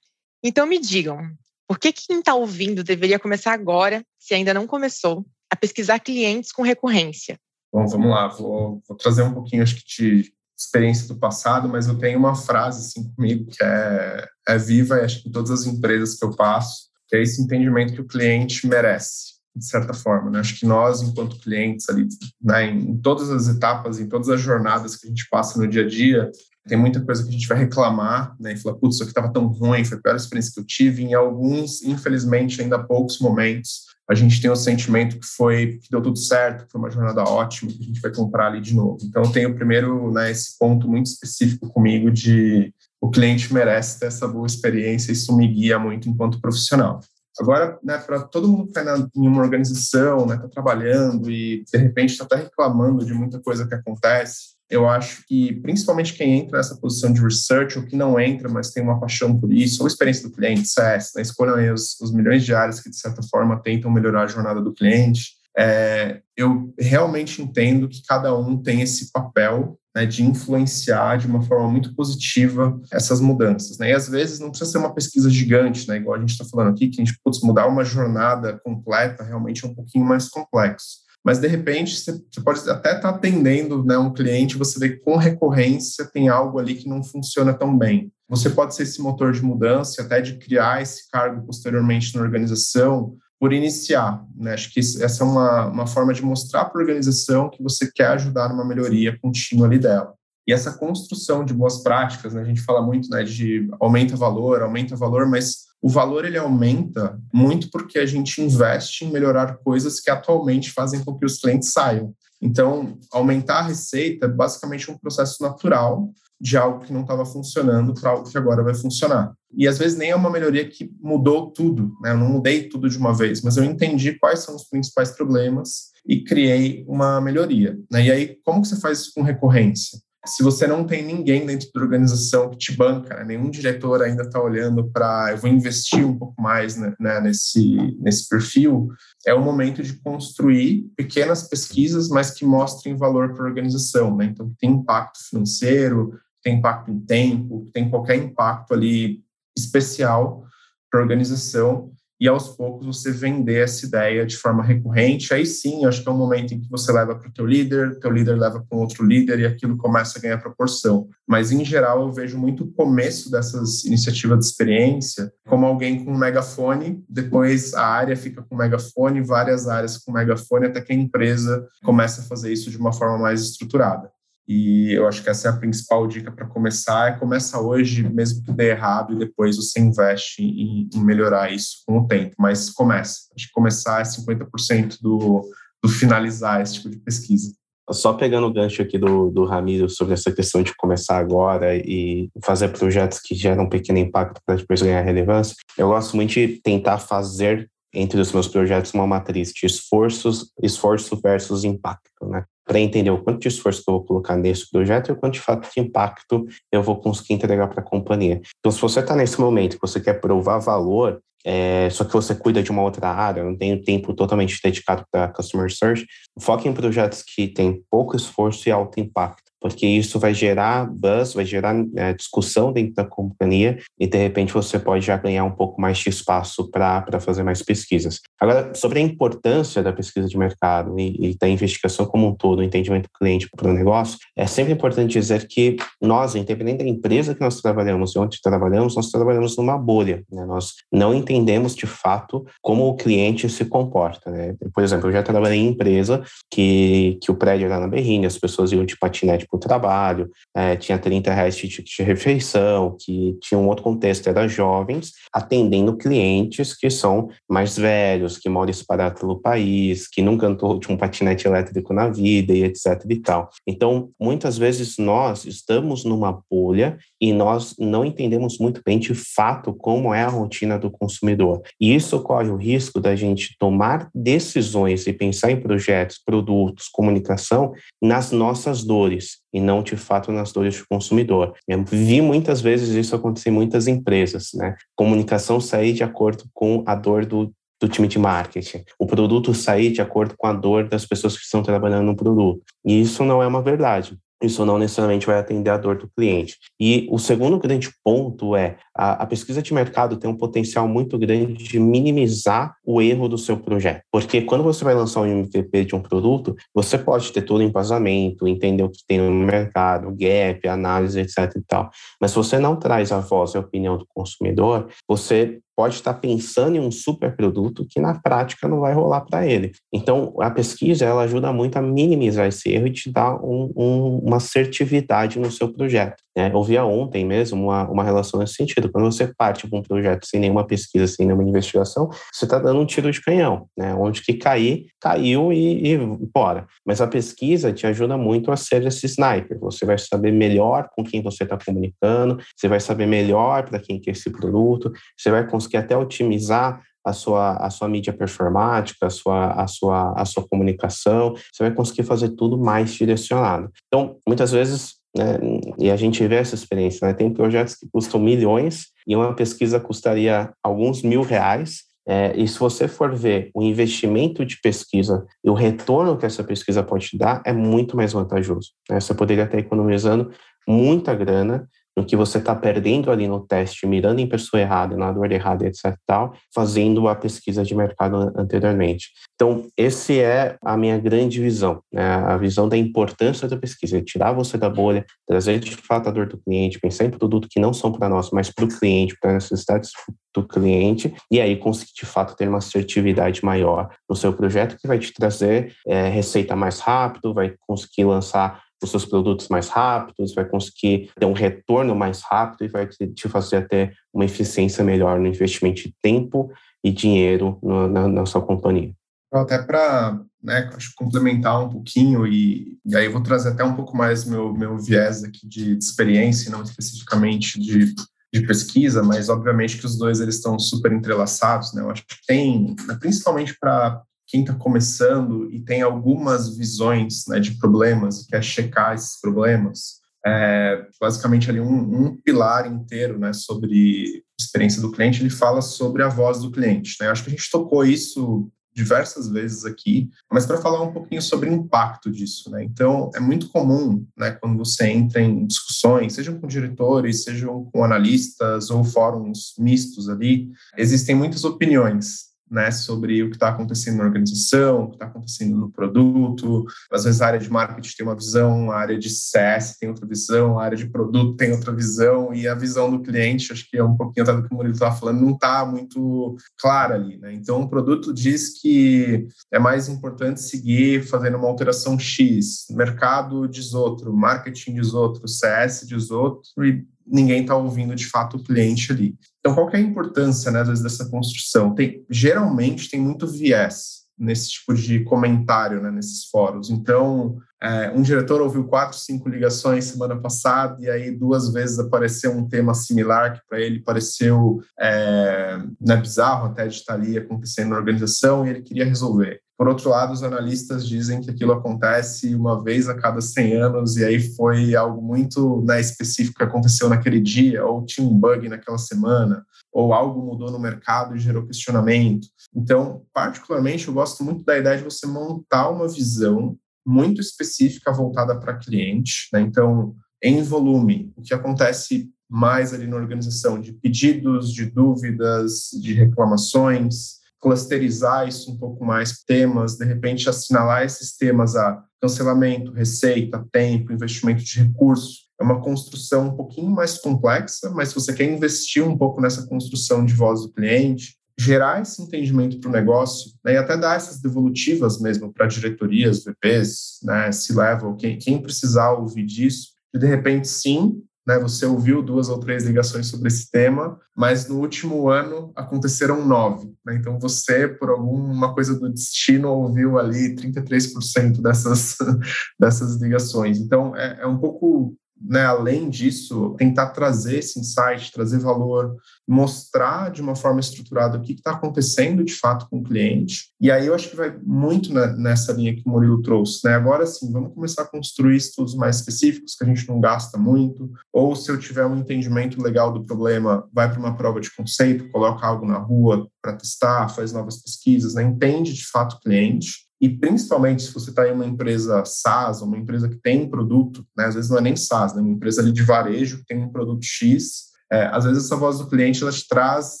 B: Então me digam, por que quem está ouvindo deveria começar agora, se ainda não começou, a pesquisar clientes com recorrência?
D: Bom, vamos lá, vou, vou trazer um pouquinho, acho que, de experiência do passado, mas eu tenho uma frase assim comigo que é, é viva, acho que em todas as empresas que eu passo, é esse entendimento que o cliente merece, de certa forma. Né? Acho que nós, enquanto clientes, ali, né, em todas as etapas, em todas as jornadas que a gente passa no dia a dia, tem muita coisa que a gente vai reclamar, né, e falar, putz, isso aqui estava tão ruim, foi a pior experiência que eu tive. Em alguns, infelizmente, ainda poucos momentos, a gente tem o sentimento que foi que deu tudo certo, que foi uma jornada ótima, que a gente vai comprar ali de novo. Então, eu tenho primeiro né, esse ponto muito específico comigo de o cliente merece ter essa boa experiência, isso me guia muito enquanto profissional. Agora, né, para todo mundo que está em uma organização, está né, tá trabalhando e de repente está até reclamando de muita coisa que acontece, eu acho que principalmente quem entra nessa posição de research ou que não entra, mas tem uma paixão por isso, ou experiência do cliente, CS, né, escolham aí os, os milhões de áreas que de certa forma tentam melhorar a jornada do cliente. É, eu realmente entendo que cada um tem esse papel né, de influenciar de uma forma muito positiva essas mudanças. Né? E às vezes não precisa ser uma pesquisa gigante, né, igual a gente está falando aqui, que a gente pode mudar uma jornada completa realmente é um pouquinho mais complexo. Mas de repente você pode até estar tá atendendo né, um cliente, você vê que com recorrência tem algo ali que não funciona tão bem. Você pode ser esse motor de mudança, até de criar esse cargo posteriormente na organização, por iniciar. Né? Acho que essa é uma, uma forma de mostrar para a organização que você quer ajudar numa melhoria contínua ali dela. E essa construção de boas práticas, né? a gente fala muito né, de aumenta valor, aumenta valor, mas o valor ele aumenta muito porque a gente investe em melhorar coisas que atualmente fazem com que os clientes saiam. Então, aumentar a receita é basicamente um processo natural de algo que não estava funcionando para algo que agora vai funcionar. E às vezes nem é uma melhoria que mudou tudo, né? Eu não mudei tudo de uma vez, mas eu entendi quais são os principais problemas e criei uma melhoria. Né? E aí, como que você faz isso com recorrência? Se você não tem ninguém dentro da organização que te banca, né? nenhum diretor ainda está olhando para eu vou investir um pouco mais né, né, nesse, nesse perfil, é o momento de construir pequenas pesquisas, mas que mostrem valor para a organização. Né? Então, tem impacto financeiro, tem impacto em tempo, tem qualquer impacto ali especial para a organização e aos poucos você vender essa ideia de forma recorrente, aí sim, acho que é um momento em que você leva para o teu líder, teu líder leva para um outro líder e aquilo começa a ganhar proporção. Mas em geral eu vejo muito o começo dessas iniciativas de experiência como alguém com um megafone, depois a área fica com megafone, várias áreas com megafone, até que a empresa começa a fazer isso de uma forma mais estruturada. E eu acho que essa é a principal dica para começar, é começa hoje, mesmo que dê errado, e depois você investe em, em melhorar isso com o tempo. Mas começa. Acho que começar é 50% do, do finalizar esse tipo de pesquisa.
C: Só pegando o gancho aqui do, do Ramiro sobre essa questão de começar agora e fazer projetos que geram um pequeno impacto para depois ganhar relevância, eu gosto muito de tentar fazer entre os meus projetos uma matriz de esforços, esforço versus impacto, né? Para entender o quanto de esforço que eu vou colocar nesse projeto e o quanto de fato de impacto eu vou conseguir entregar para a companhia. Então, se você está nesse momento que você quer provar valor, é, só que você cuida de uma outra área, não tem tempo totalmente dedicado para Customer Search, foque em projetos que têm pouco esforço e alto impacto porque isso vai gerar buzz, vai gerar é, discussão dentro da companhia e de repente você pode já ganhar um pouco mais de espaço para fazer mais pesquisas. Agora, sobre a importância da pesquisa de mercado e, e da investigação como um todo, o entendimento do cliente para o negócio, é sempre importante dizer que nós, independente da empresa que nós trabalhamos e onde trabalhamos, nós trabalhamos numa bolha. Né? Nós não entendemos de fato como o cliente se comporta. Né? Por exemplo, eu já trabalhei em empresa que, que o prédio era na berrinha, as pessoas iam de patinete para o trabalho, é, tinha 30 reais de de refeição, que tinha um outro contexto, era jovens atendendo clientes que são mais velhos, que moram espalhados pelo país, que nunca andou de um patinete elétrico na vida e etc e tal. Então, muitas vezes nós estamos numa bolha e nós não entendemos muito bem de fato como é a rotina do consumidor. E isso corre o risco da gente tomar decisões e pensar em projetos, produtos, comunicação nas nossas dores e não de fato nas dores do consumidor. Eu vi muitas vezes isso acontecer em muitas empresas, né? Comunicação sair de acordo com a dor do, do time de marketing, o produto sair de acordo com a dor das pessoas que estão trabalhando no produto. E isso não é uma verdade isso não necessariamente vai atender a dor do cliente. E o segundo grande ponto é a, pesquisa de mercado tem um potencial muito grande de minimizar o erro do seu projeto. Porque quando você vai lançar um MVP de um produto, você pode ter todo o embasamento, entender o que tem no mercado, gap, análise, etc e tal. Mas se você não traz a voz e a opinião do consumidor, você pode estar pensando em um super produto que na prática não vai rolar para ele. Então, a pesquisa ela ajuda muito a minimizar esse erro e te dar um, um, uma assertividade no seu projeto. Né? Eu ontem mesmo uma, uma relação nesse sentido. Quando você parte para um projeto sem nenhuma pesquisa, sem nenhuma investigação, você está dando um tiro de canhão. Né? Onde que cair, caiu e, e bora. Mas a pesquisa te ajuda muito a ser esse sniper. Você vai saber melhor com quem você está comunicando, você vai saber melhor para quem que é esse produto, você vai conseguir até otimizar a sua, a sua mídia performática, a sua, a, sua, a sua comunicação, você vai conseguir fazer tudo mais direcionado. Então, muitas vezes, né, e a gente vê essa experiência, né, tem projetos que custam milhões e uma pesquisa custaria alguns mil reais, é, e se você for ver o investimento de pesquisa e o retorno que essa pesquisa pode te dar, é muito mais vantajoso. Né? Você poderia estar economizando muita grana no que você está perdendo ali no teste, mirando em pessoa errada, na dor errada, etc. tal, fazendo a pesquisa de mercado anteriormente. Então, esse é a minha grande visão, né? a visão da importância da pesquisa, tirar você da bolha, trazer de fato a dor do cliente, pensar em produtos que não são para nós, mas para o cliente, para as necessidades do cliente, e aí conseguir de fato ter uma assertividade maior no seu projeto, que vai te trazer é, receita mais rápido, vai conseguir lançar os seus produtos mais rápidos, vai conseguir ter um retorno mais rápido e vai te fazer ter uma eficiência melhor no investimento de tempo e dinheiro no, na, na sua companhia.
D: Até para né, complementar um pouquinho, e, e, aí eu vou trazer até um pouco mais meu, meu viés aqui de, de experiência, não especificamente de, de pesquisa, mas obviamente que os dois eles estão super entrelaçados, né? Eu acho que tem, né, principalmente para quem está começando e tem algumas visões né, de problemas e quer checar esses problemas, é, basicamente ali um, um, pilar inteiro né, sobre experiência do cliente, ele fala sobre a voz do cliente. Né? Acho que a gente tocou isso diversas vezes aqui, mas para falar um pouquinho sobre o impacto disso, né? Então, é muito comum, né, quando você entra em discussões, sejam com diretores, sejam com analistas ou fóruns mistos ali, existem muitas opiniões né, sobre o que está acontecendo na organização, o que está acontecendo no produto. Às vezes a área de marketing tem uma visão, a área de CS tem outra visão, a área de produto tem outra visão, e a visão do cliente, acho que é um pouquinho até do que o Murilo estava falando, não está muito clara ali. Né? Então, o produto diz que é mais importante seguir fazendo uma alteração X, mercado diz outro, marketing diz outro, CS diz outro, e ninguém está ouvindo de fato o cliente ali. Então, qual é a importância, né, às vezes, dessa construção? Tem, geralmente tem muito viés nesse tipo de comentário, né, nesses fóruns. Então, é, um diretor ouviu quatro, cinco ligações semana passada e aí duas vezes apareceu um tema similar que para ele pareceu é, né, bizarro até de estar ali acontecendo na organização e ele queria resolver. Por outro lado, os analistas dizem que aquilo acontece uma vez a cada 100 anos e aí foi algo muito né, específico que aconteceu naquele dia, ou tinha um bug naquela semana, ou algo mudou no mercado e gerou questionamento. Então, particularmente, eu gosto muito da ideia de você montar uma visão muito específica voltada para cliente. Né? Então, em volume, o que acontece mais ali na organização de pedidos, de dúvidas, de reclamações, clusterizar isso um pouco mais, temas, de repente assinalar esses temas a cancelamento, receita, tempo, investimento de recurso. É uma construção um pouquinho mais complexa, mas se você quer investir um pouco nessa construção de voz do cliente, gerar esse entendimento para o negócio né, e até dar essas devolutivas mesmo para diretorias, VPs, né, C-level, quem, quem precisar ouvir disso, e de repente sim, né, você ouviu duas ou três ligações sobre esse tema, mas no último ano aconteceram nove. Né? Então você, por alguma coisa do destino, ouviu ali 33% dessas, dessas ligações. Então é, é um pouco né, além disso, tentar trazer esse insight, trazer valor, mostrar de uma forma estruturada o que está acontecendo de fato com o cliente. E aí eu acho que vai muito nessa linha que o Murilo trouxe. Né? Agora sim, vamos começar a construir estudos mais específicos, que a gente não gasta muito, ou se eu tiver um entendimento legal do problema, vai para uma prova de conceito, coloca algo na rua para testar, faz novas pesquisas, né? entende de fato o cliente e principalmente se você está em uma empresa SaaS, uma empresa que tem um produto, né, às vezes não é nem SaaS, né, uma empresa ali de varejo que tem um produto X, é, às vezes essa voz do cliente ela te traz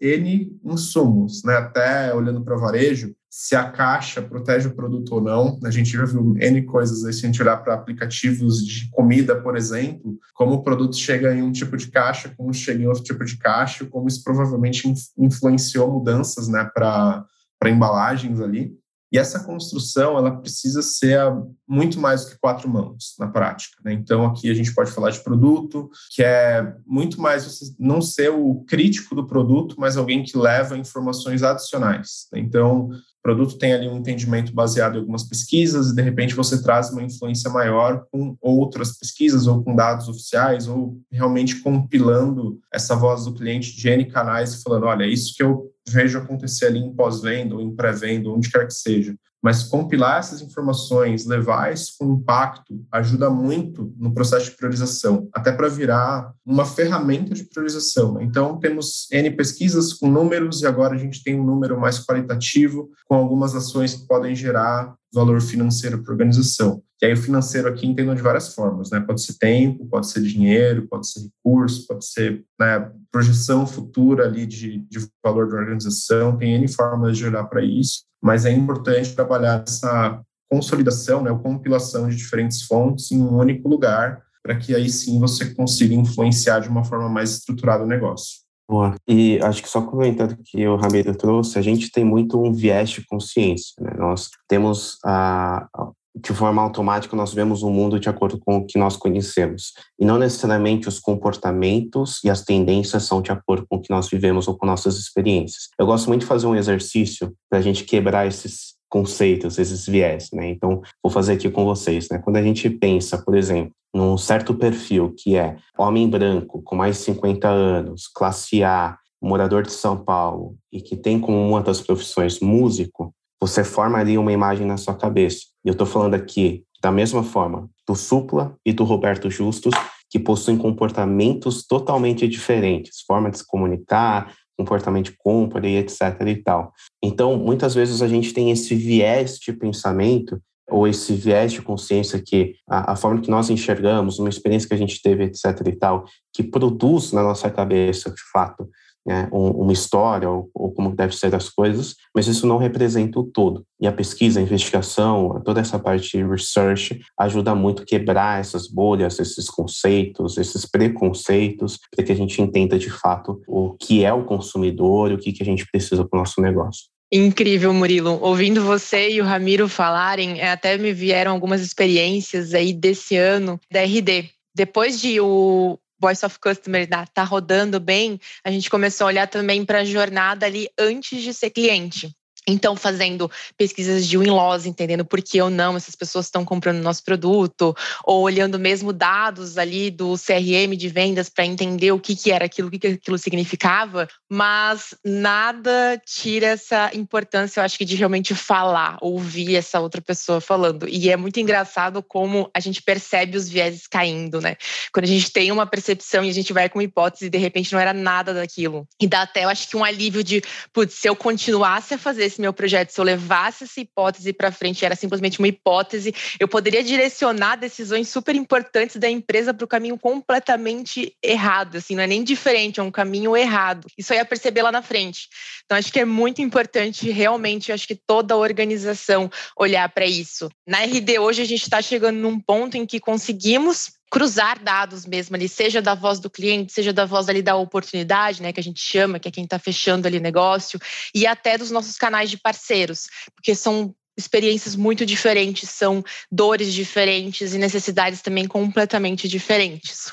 D: N insumos, né, até olhando para varejo, se a caixa protege o produto ou não. A gente já viu N coisas aí, se a gente olhar para aplicativos de comida, por exemplo, como o produto chega em um tipo de caixa, como chega em outro tipo de caixa, como isso provavelmente influenciou mudanças né, para embalagens ali. E essa construção, ela precisa ser muito mais do que quatro mãos na prática. Né? Então, aqui a gente pode falar de produto, que é muito mais você não ser o crítico do produto, mas alguém que leva informações adicionais. Né? Então, produto tem ali um entendimento baseado em algumas pesquisas e, de repente, você traz uma influência maior com outras pesquisas ou com dados oficiais ou realmente compilando essa voz do cliente de N canais e falando, olha, é isso que eu vejo acontecer ali em pós-venda ou em pré-venda, onde quer que seja. Mas compilar essas informações, levar isso com impacto, ajuda muito no processo de priorização, até para virar uma ferramenta de priorização. Né? Então, temos N pesquisas com números e agora a gente tem um número mais qualitativo, com algumas ações que podem gerar valor financeiro para a organização. E aí o financeiro aqui entendo de várias formas, né? Pode ser tempo, pode ser dinheiro, pode ser recurso, pode ser né, projeção futura ali de, de valor da organização, tem N formas de olhar para isso, mas é importante trabalhar essa consolidação, né, ou compilação de diferentes fontes em um único lugar, para que aí sim você consiga influenciar de uma forma mais estruturada o negócio.
C: Boa. E acho que só comentando que o Ramiro trouxe, a gente tem muito um viés de consciência. Né? Nós temos a, de forma automática, nós vemos o mundo de acordo com o que nós conhecemos. E não necessariamente os comportamentos e as tendências são de acordo com o que nós vivemos ou com nossas experiências. Eu gosto muito de fazer um exercício para a gente quebrar esses conceitos, esses viés, né? Então, vou fazer aqui com vocês, né? Quando a gente pensa, por exemplo, num certo perfil que é homem branco, com mais de 50 anos, classe A, morador de São Paulo e que tem como uma das profissões músico, você forma ali uma imagem na sua cabeça. E eu estou falando aqui da mesma forma do Supla e do Roberto Justus, que possuem comportamentos totalmente diferentes, forma de se comunicar, comportamento de compra e etc e tal. Então, muitas vezes a gente tem esse viés de pensamento ou esse viés de consciência que a, a, forma que nós enxergamos, uma experiência que a gente teve, etc e tal, que produz na nossa cabeça, de fato, né, uma história ou, ou, como deve ser as coisas, mas isso não representa o todo. E a pesquisa, a investigação, toda essa parte de research ajuda muito a quebrar essas bolhas, esses conceitos, esses preconceitos, para que a gente entenda de fato o que é o consumidor e o que, que a gente precisa para o nosso negócio.
B: Incrível, Murilo. Ouvindo você e o Ramiro falarem, é, até me vieram algumas experiências aí desse ano da RD. Depois de o, Voice of Customer está rodando bem, a gente começou a olhar também para a jornada ali antes de ser cliente. Então, fazendo pesquisas de win-loss, entendendo por que ou não essas pessoas estão comprando nosso produto, ou olhando mesmo dados ali do CRM de vendas para entender o que, que era aquilo, o que, que aquilo significava, mas nada tira essa importância, eu acho que, de realmente falar, ouvir essa outra pessoa falando. E é muito engraçado como a gente percebe os vieses caindo, né? Quando a gente tem uma percepção e a gente vai com uma hipótese e de repente não era nada daquilo. E dá até, eu acho que, um alívio de, putz, se eu continuasse a fazer esse meu projeto, se eu levasse essa hipótese para frente, era simplesmente uma hipótese, eu poderia direcionar decisões super importantes da empresa para o caminho completamente errado, assim, não é nem diferente, é um caminho errado. Isso aí ia perceber lá na frente. Então, acho que é muito importante, realmente, acho que toda a organização olhar para isso. Na RD, hoje, a gente está chegando num ponto em que conseguimos cruzar dados mesmo ali, seja da voz do cliente, seja da voz ali da oportunidade, né, que a gente chama, que é quem está fechando ali negócio, e até dos nossos canais de parceiros, porque são experiências muito diferentes, são dores diferentes e necessidades também completamente diferentes.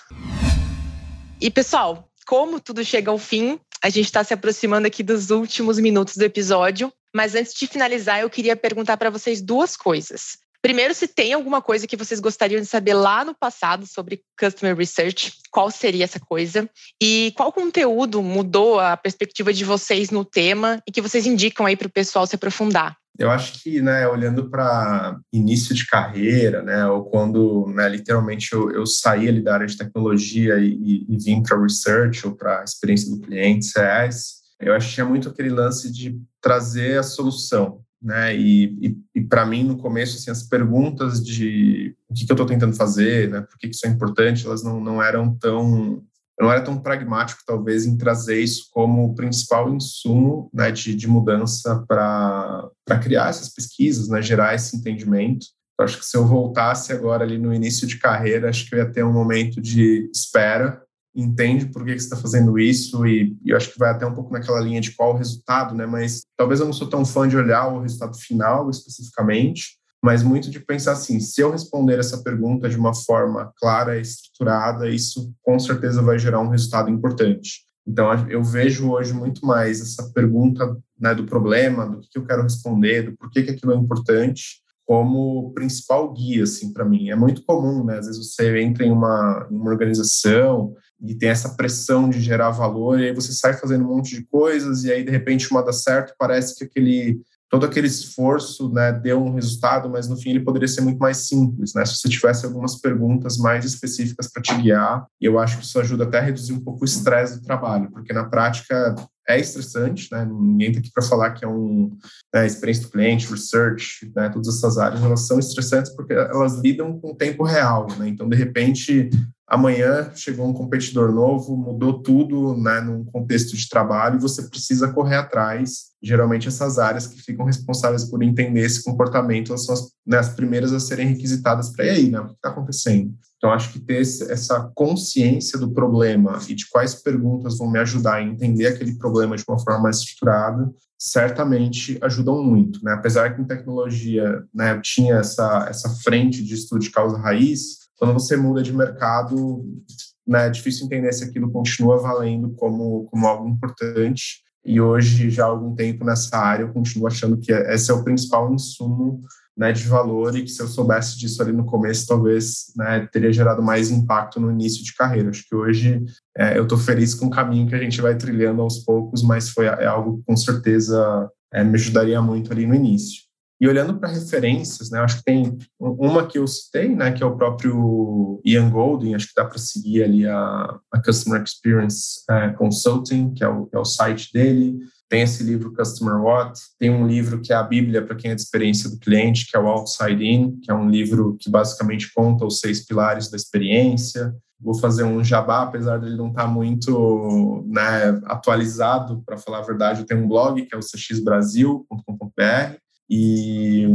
B: E pessoal, como tudo chega ao fim, a gente está se aproximando aqui dos últimos minutos do episódio, mas antes de finalizar, eu queria perguntar para vocês duas coisas. Primeiro, se tem alguma coisa que vocês gostariam de saber lá no passado sobre Customer Research, qual seria essa coisa? E qual conteúdo mudou a perspectiva de vocês no tema e que vocês indicam aí para o pessoal se aprofundar?
D: Eu acho que, né, olhando para início de carreira, né, ou quando, né, literalmente eu, eu saí ali da área de tecnologia e, e vim para research ou para experiência do cliente, CS, eu acho que tinha muito aquele lance de trazer a solução, né? E, e, e para mim, no começo, assim, as perguntas de o que, que eu estou tentando fazer, né? Por que, que isso é importante, elas não, não eram tão eu não era tão pragmático, talvez, em trazer isso como o principal insumo né, de, de mudança para criar essas pesquisas, né, gerar esse entendimento. Eu acho que se eu voltasse agora ali no início de carreira, acho que eu ia ter um momento de espera entende por que, você está fazendo isso e, e, eu acho que vai até um pouco naquela linha de qual o resultado, né? Mas talvez eu não sou tão fã de olhar o resultado final especificamente, mas muito de pensar assim, se eu responder essa pergunta de uma forma clara estruturada, isso com certeza vai gerar um resultado importante. Então, eu vejo hoje muito mais essa pergunta né, do problema, do que eu quero responder, do porquê que aquilo é importante, como principal guia, assim, para mim. É muito comum, né? Às vezes você entra em uma, em uma organização e tem essa pressão de gerar valor, e aí você sai fazendo um monte de coisas, e aí de repente uma dá certo, parece que aquele todo aquele esforço né, deu um resultado, mas no fim ele poderia ser muito mais simples, né? Se você tivesse algumas perguntas mais específicas para te guiar, eu acho que isso ajuda até a reduzir um pouco o estresse do trabalho, porque na prática é estressante, né? Ninguém está aqui para falar que é um né, experiência do cliente, research, né? Todas essas áreas elas são estressantes porque elas lidam com o tempo real, né? Então de repente amanhã chegou um competidor novo, mudou tudo né, num contexto de trabalho e você precisa correr atrás. Geralmente, essas áreas que ficam responsáveis por entender esse comportamento são as, né, as primeiras a serem requisitadas para aí, né? O que está acontecendo? Então, acho que ter essa consciência do problema e de quais perguntas vão me ajudar a entender aquele problema de uma forma mais estruturada, certamente ajudam muito. Né? Apesar que em tecnologia né, eu tinha essa, essa frente de estudo de causa raiz, quando você muda de mercado, né, é difícil entender se aquilo continua valendo como, como algo importante. E hoje, já há algum tempo nessa área, eu continuo achando que esse é o principal insumo né, de valor e que se eu soubesse disso ali no começo, talvez né, teria gerado mais impacto no início de carreira. Acho que hoje é, eu estou feliz com o caminho que a gente vai trilhando aos poucos, mas foi é algo que com certeza é, me ajudaria muito ali no início. E olhando para referências, né, acho que tem uma que eu citei, né, que é o próprio Ian Golden, acho que dá para seguir ali a, a Customer Experience uh, Consulting, que é, o, que é o site dele. Tem esse livro Customer What, tem um livro que é a Bíblia para quem é de experiência do cliente, que é o Outside In, que é um livro que basicamente conta os seis pilares da experiência. Vou fazer um jabá, apesar dele não estar tá muito né, atualizado, para falar a verdade, eu tenho um blog que é o cxbrasil.com.br, e,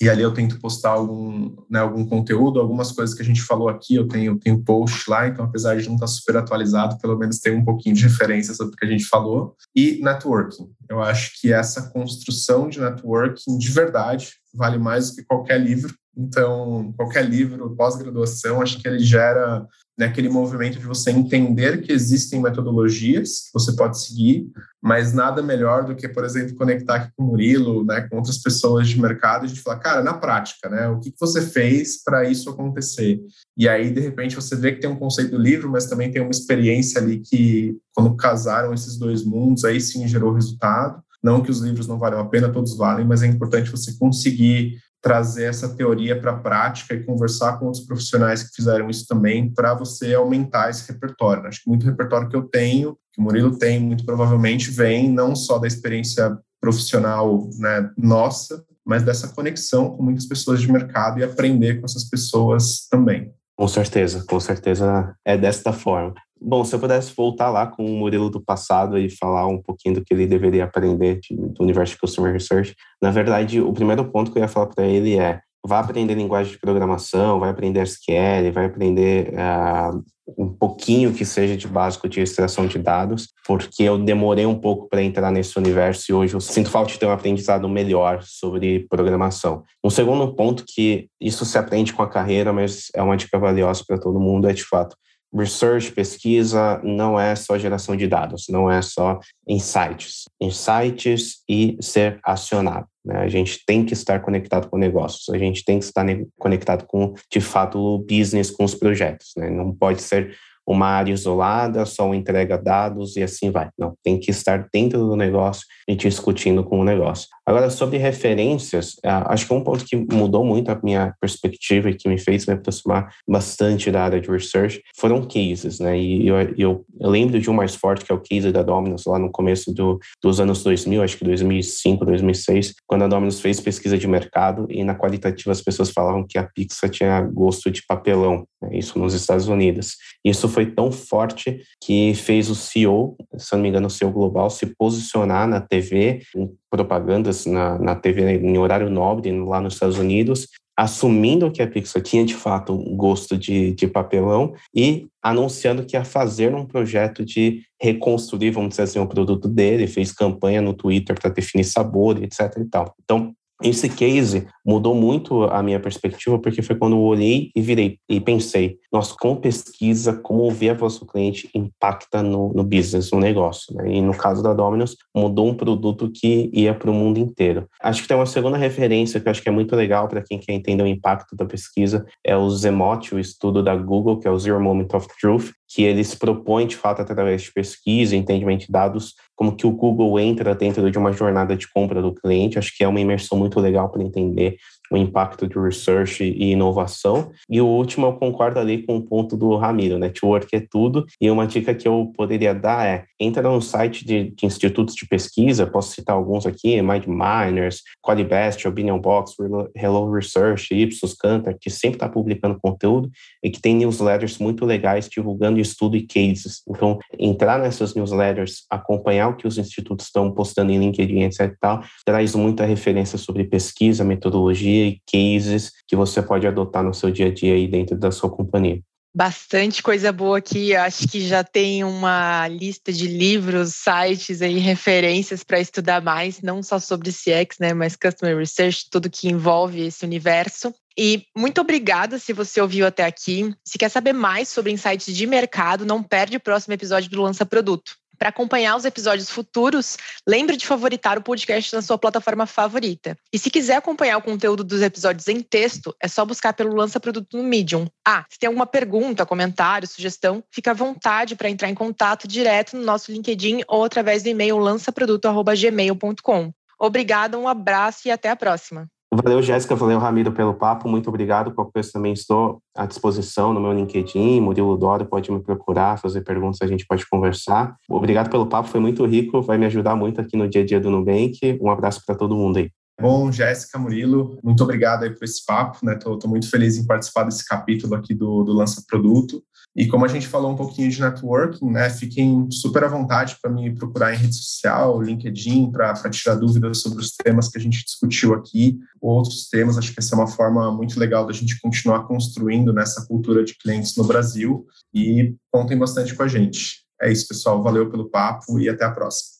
D: e ali eu tento postar algum, né, algum conteúdo, algumas coisas que a gente falou aqui, eu tenho, tenho post lá, então apesar de não estar super atualizado, pelo menos tem um pouquinho de referência sobre o que a gente falou. E networking. Eu acho que essa construção de networking de verdade vale mais do que qualquer livro, Então, qualquer livro, pós-graduação, acho que ele gera né, aquele movimento de você entender que existem metodologias que você pode seguir, mas nada melhor do que, por exemplo, conectar aqui com o Murilo, né, com outras pessoas de mercado, e gente falar, cara, na prática, né, o que, que você fez para isso acontecer? E aí, de repente, você vê que tem um conceito do livro, mas também tem uma experiência ali que, quando casaram esses dois mundos, aí sim gerou resultado. Não que os livros não valham a pena, todos valem, mas é importante você conseguir trazer essa teoria para a prática e conversar com outros profissionais que fizeram isso também para você aumentar esse repertório. Acho que muito repertório que eu tenho, que o Murilo tem, muito provavelmente vem não só da experiência profissional né, nossa, mas dessa conexão com muitas pessoas de mercado e aprender com essas pessoas também.
C: Com certeza, com certeza é desta forma. Bom, se eu pudesse voltar lá com o Murilo do passado e falar um pouquinho do que ele deveria aprender do universo de Customer Research, na verdade, o primeiro ponto que eu ia falar para ele é vá aprender linguagem de programação, vai aprender SQL, vai aprender uh, um pouquinho que seja de básico de extração de dados, porque eu demorei um pouco para entrar nesse universo e hoje eu sinto falta de ter um aprendizado melhor sobre programação. Um segundo ponto que isso se aprende com a carreira, mas é uma dica valiosa para todo mundo, é de fato research, pesquisa, não é só geração de dados, não é só insights. Insights e ser acionado. Né? A gente tem que estar conectado com negócios, a gente tem que estar conectado com, de fato, o business, com os projetos. Né? Não pode ser uma área isolada, só entrega dados e assim vai. Não, tem que estar dentro do negócio e discutindo com o negócio. Agora, sobre referências, é, acho que um ponto que mudou muito a minha perspectiva e que me fez me aproximar bastante da área de research foram cases, né? E eu, eu, eu lembro de um mais forte, que é o case da Dominus, lá no começo do, dos anos 2000, acho que 2005, 2006, quando a Dominus fez pesquisa de mercado e na qualitativa as pessoas falavam que a Pixar tinha gosto de papelão, né? isso nos Estados Unidos. Isso foi tão forte que fez o CEO, se não me engano, o CEO global, se posicionar na TV, em propagandas na, na TV em horário nobre lá nos Estados Unidos, assumindo que a Pixar tinha de fato um gosto de, de papelão e anunciando que ia fazer um projeto de reconstruir, vamos dizer assim, o produto dele, fez campanha no Twitter para definir sabor, etc e tal. Então, esse case mudou muito a minha perspectiva, porque foi quando eu olhei e virei e pensei, nossa, como pesquisa, como ouvir a voz do cliente impacta no, no business, no negócio. Né? E no caso da Domino's, mudou um produto que ia para o mundo inteiro. Acho que tem uma segunda referência que eu acho que é muito legal para quem quer entender o impacto da pesquisa, é o Zemote, o estudo da Google, que é o Zero Moment of Truth, que eles propõem, de fato, através de pesquisa, entendimento de dados, como que o Google entra dentro de uma jornada de compra do cliente. Acho que é uma imersão muito legal para entender o impacto de research e inovação. E o último, eu concordo ali com o ponto do Ramiro, network é tudo. E uma dica que eu poderia dar é, entra no site de, de institutos de pesquisa, posso citar alguns aqui, MindMiners, Qualibest, Opinion Box, Hello Research, Ipsos, Cantor, que sempre está publicando conteúdo e que tem newsletters muito legais divulgando estudo e cases. Então, entrar nessas newsletters, acompanhar o que os institutos estão postando em LinkedIn, etc tal, traz muita referência sobre pesquisa, metodologia e cases que você pode adotar no seu dia a dia aí dentro da sua companhia.
B: Bastante coisa boa aqui. Acho que já tem uma lista de livros, sites e referências para estudar mais, não só sobre CX, né, mas Customer Research, tudo que envolve esse universo. E muito obrigada se você ouviu até aqui. Se quer saber mais sobre insights de mercado, não perde o próximo episódio do Lança Produto. Para acompanhar os episódios futuros, lembre de favoritar o podcast na sua plataforma favorita. E se quiser acompanhar o conteúdo dos episódios em texto, é só buscar pelo Lança Produto no Medium. Ah, se tem alguma pergunta, comentário, sugestão, fica à vontade para entrar em contato direto no nosso LinkedIn ou através do e-mail lançaproduto.gmail.com. Obrigada, um abraço e até a próxima.
C: Valeu, Jéssica, valeu, Ramiro, pelo papo, muito obrigado. Qualquer coisa também estou à disposição no meu LinkedIn, Murilo Doro, pode me procurar, fazer perguntas, a gente pode conversar. Obrigado pelo papo, foi muito rico, vai me ajudar muito aqui no dia a dia do Nubank. Um abraço para todo mundo aí.
D: Bom, Jéssica, Murilo, muito obrigado aí por esse papo, né? Tô, tô, muito feliz em participar desse capítulo aqui do, do Lança Produto. E como a gente falou um pouquinho de networking, né? Fiquem super à vontade para me procurar em rede social, LinkedIn, para tirar dúvidas sobre os temas que a gente discutiu aqui, outros temas. Acho que essa é uma forma muito legal da gente continuar construindo nessa cultura de clientes no Brasil. E contem bastante com a gente. É isso, pessoal. Valeu pelo papo e até a próxima.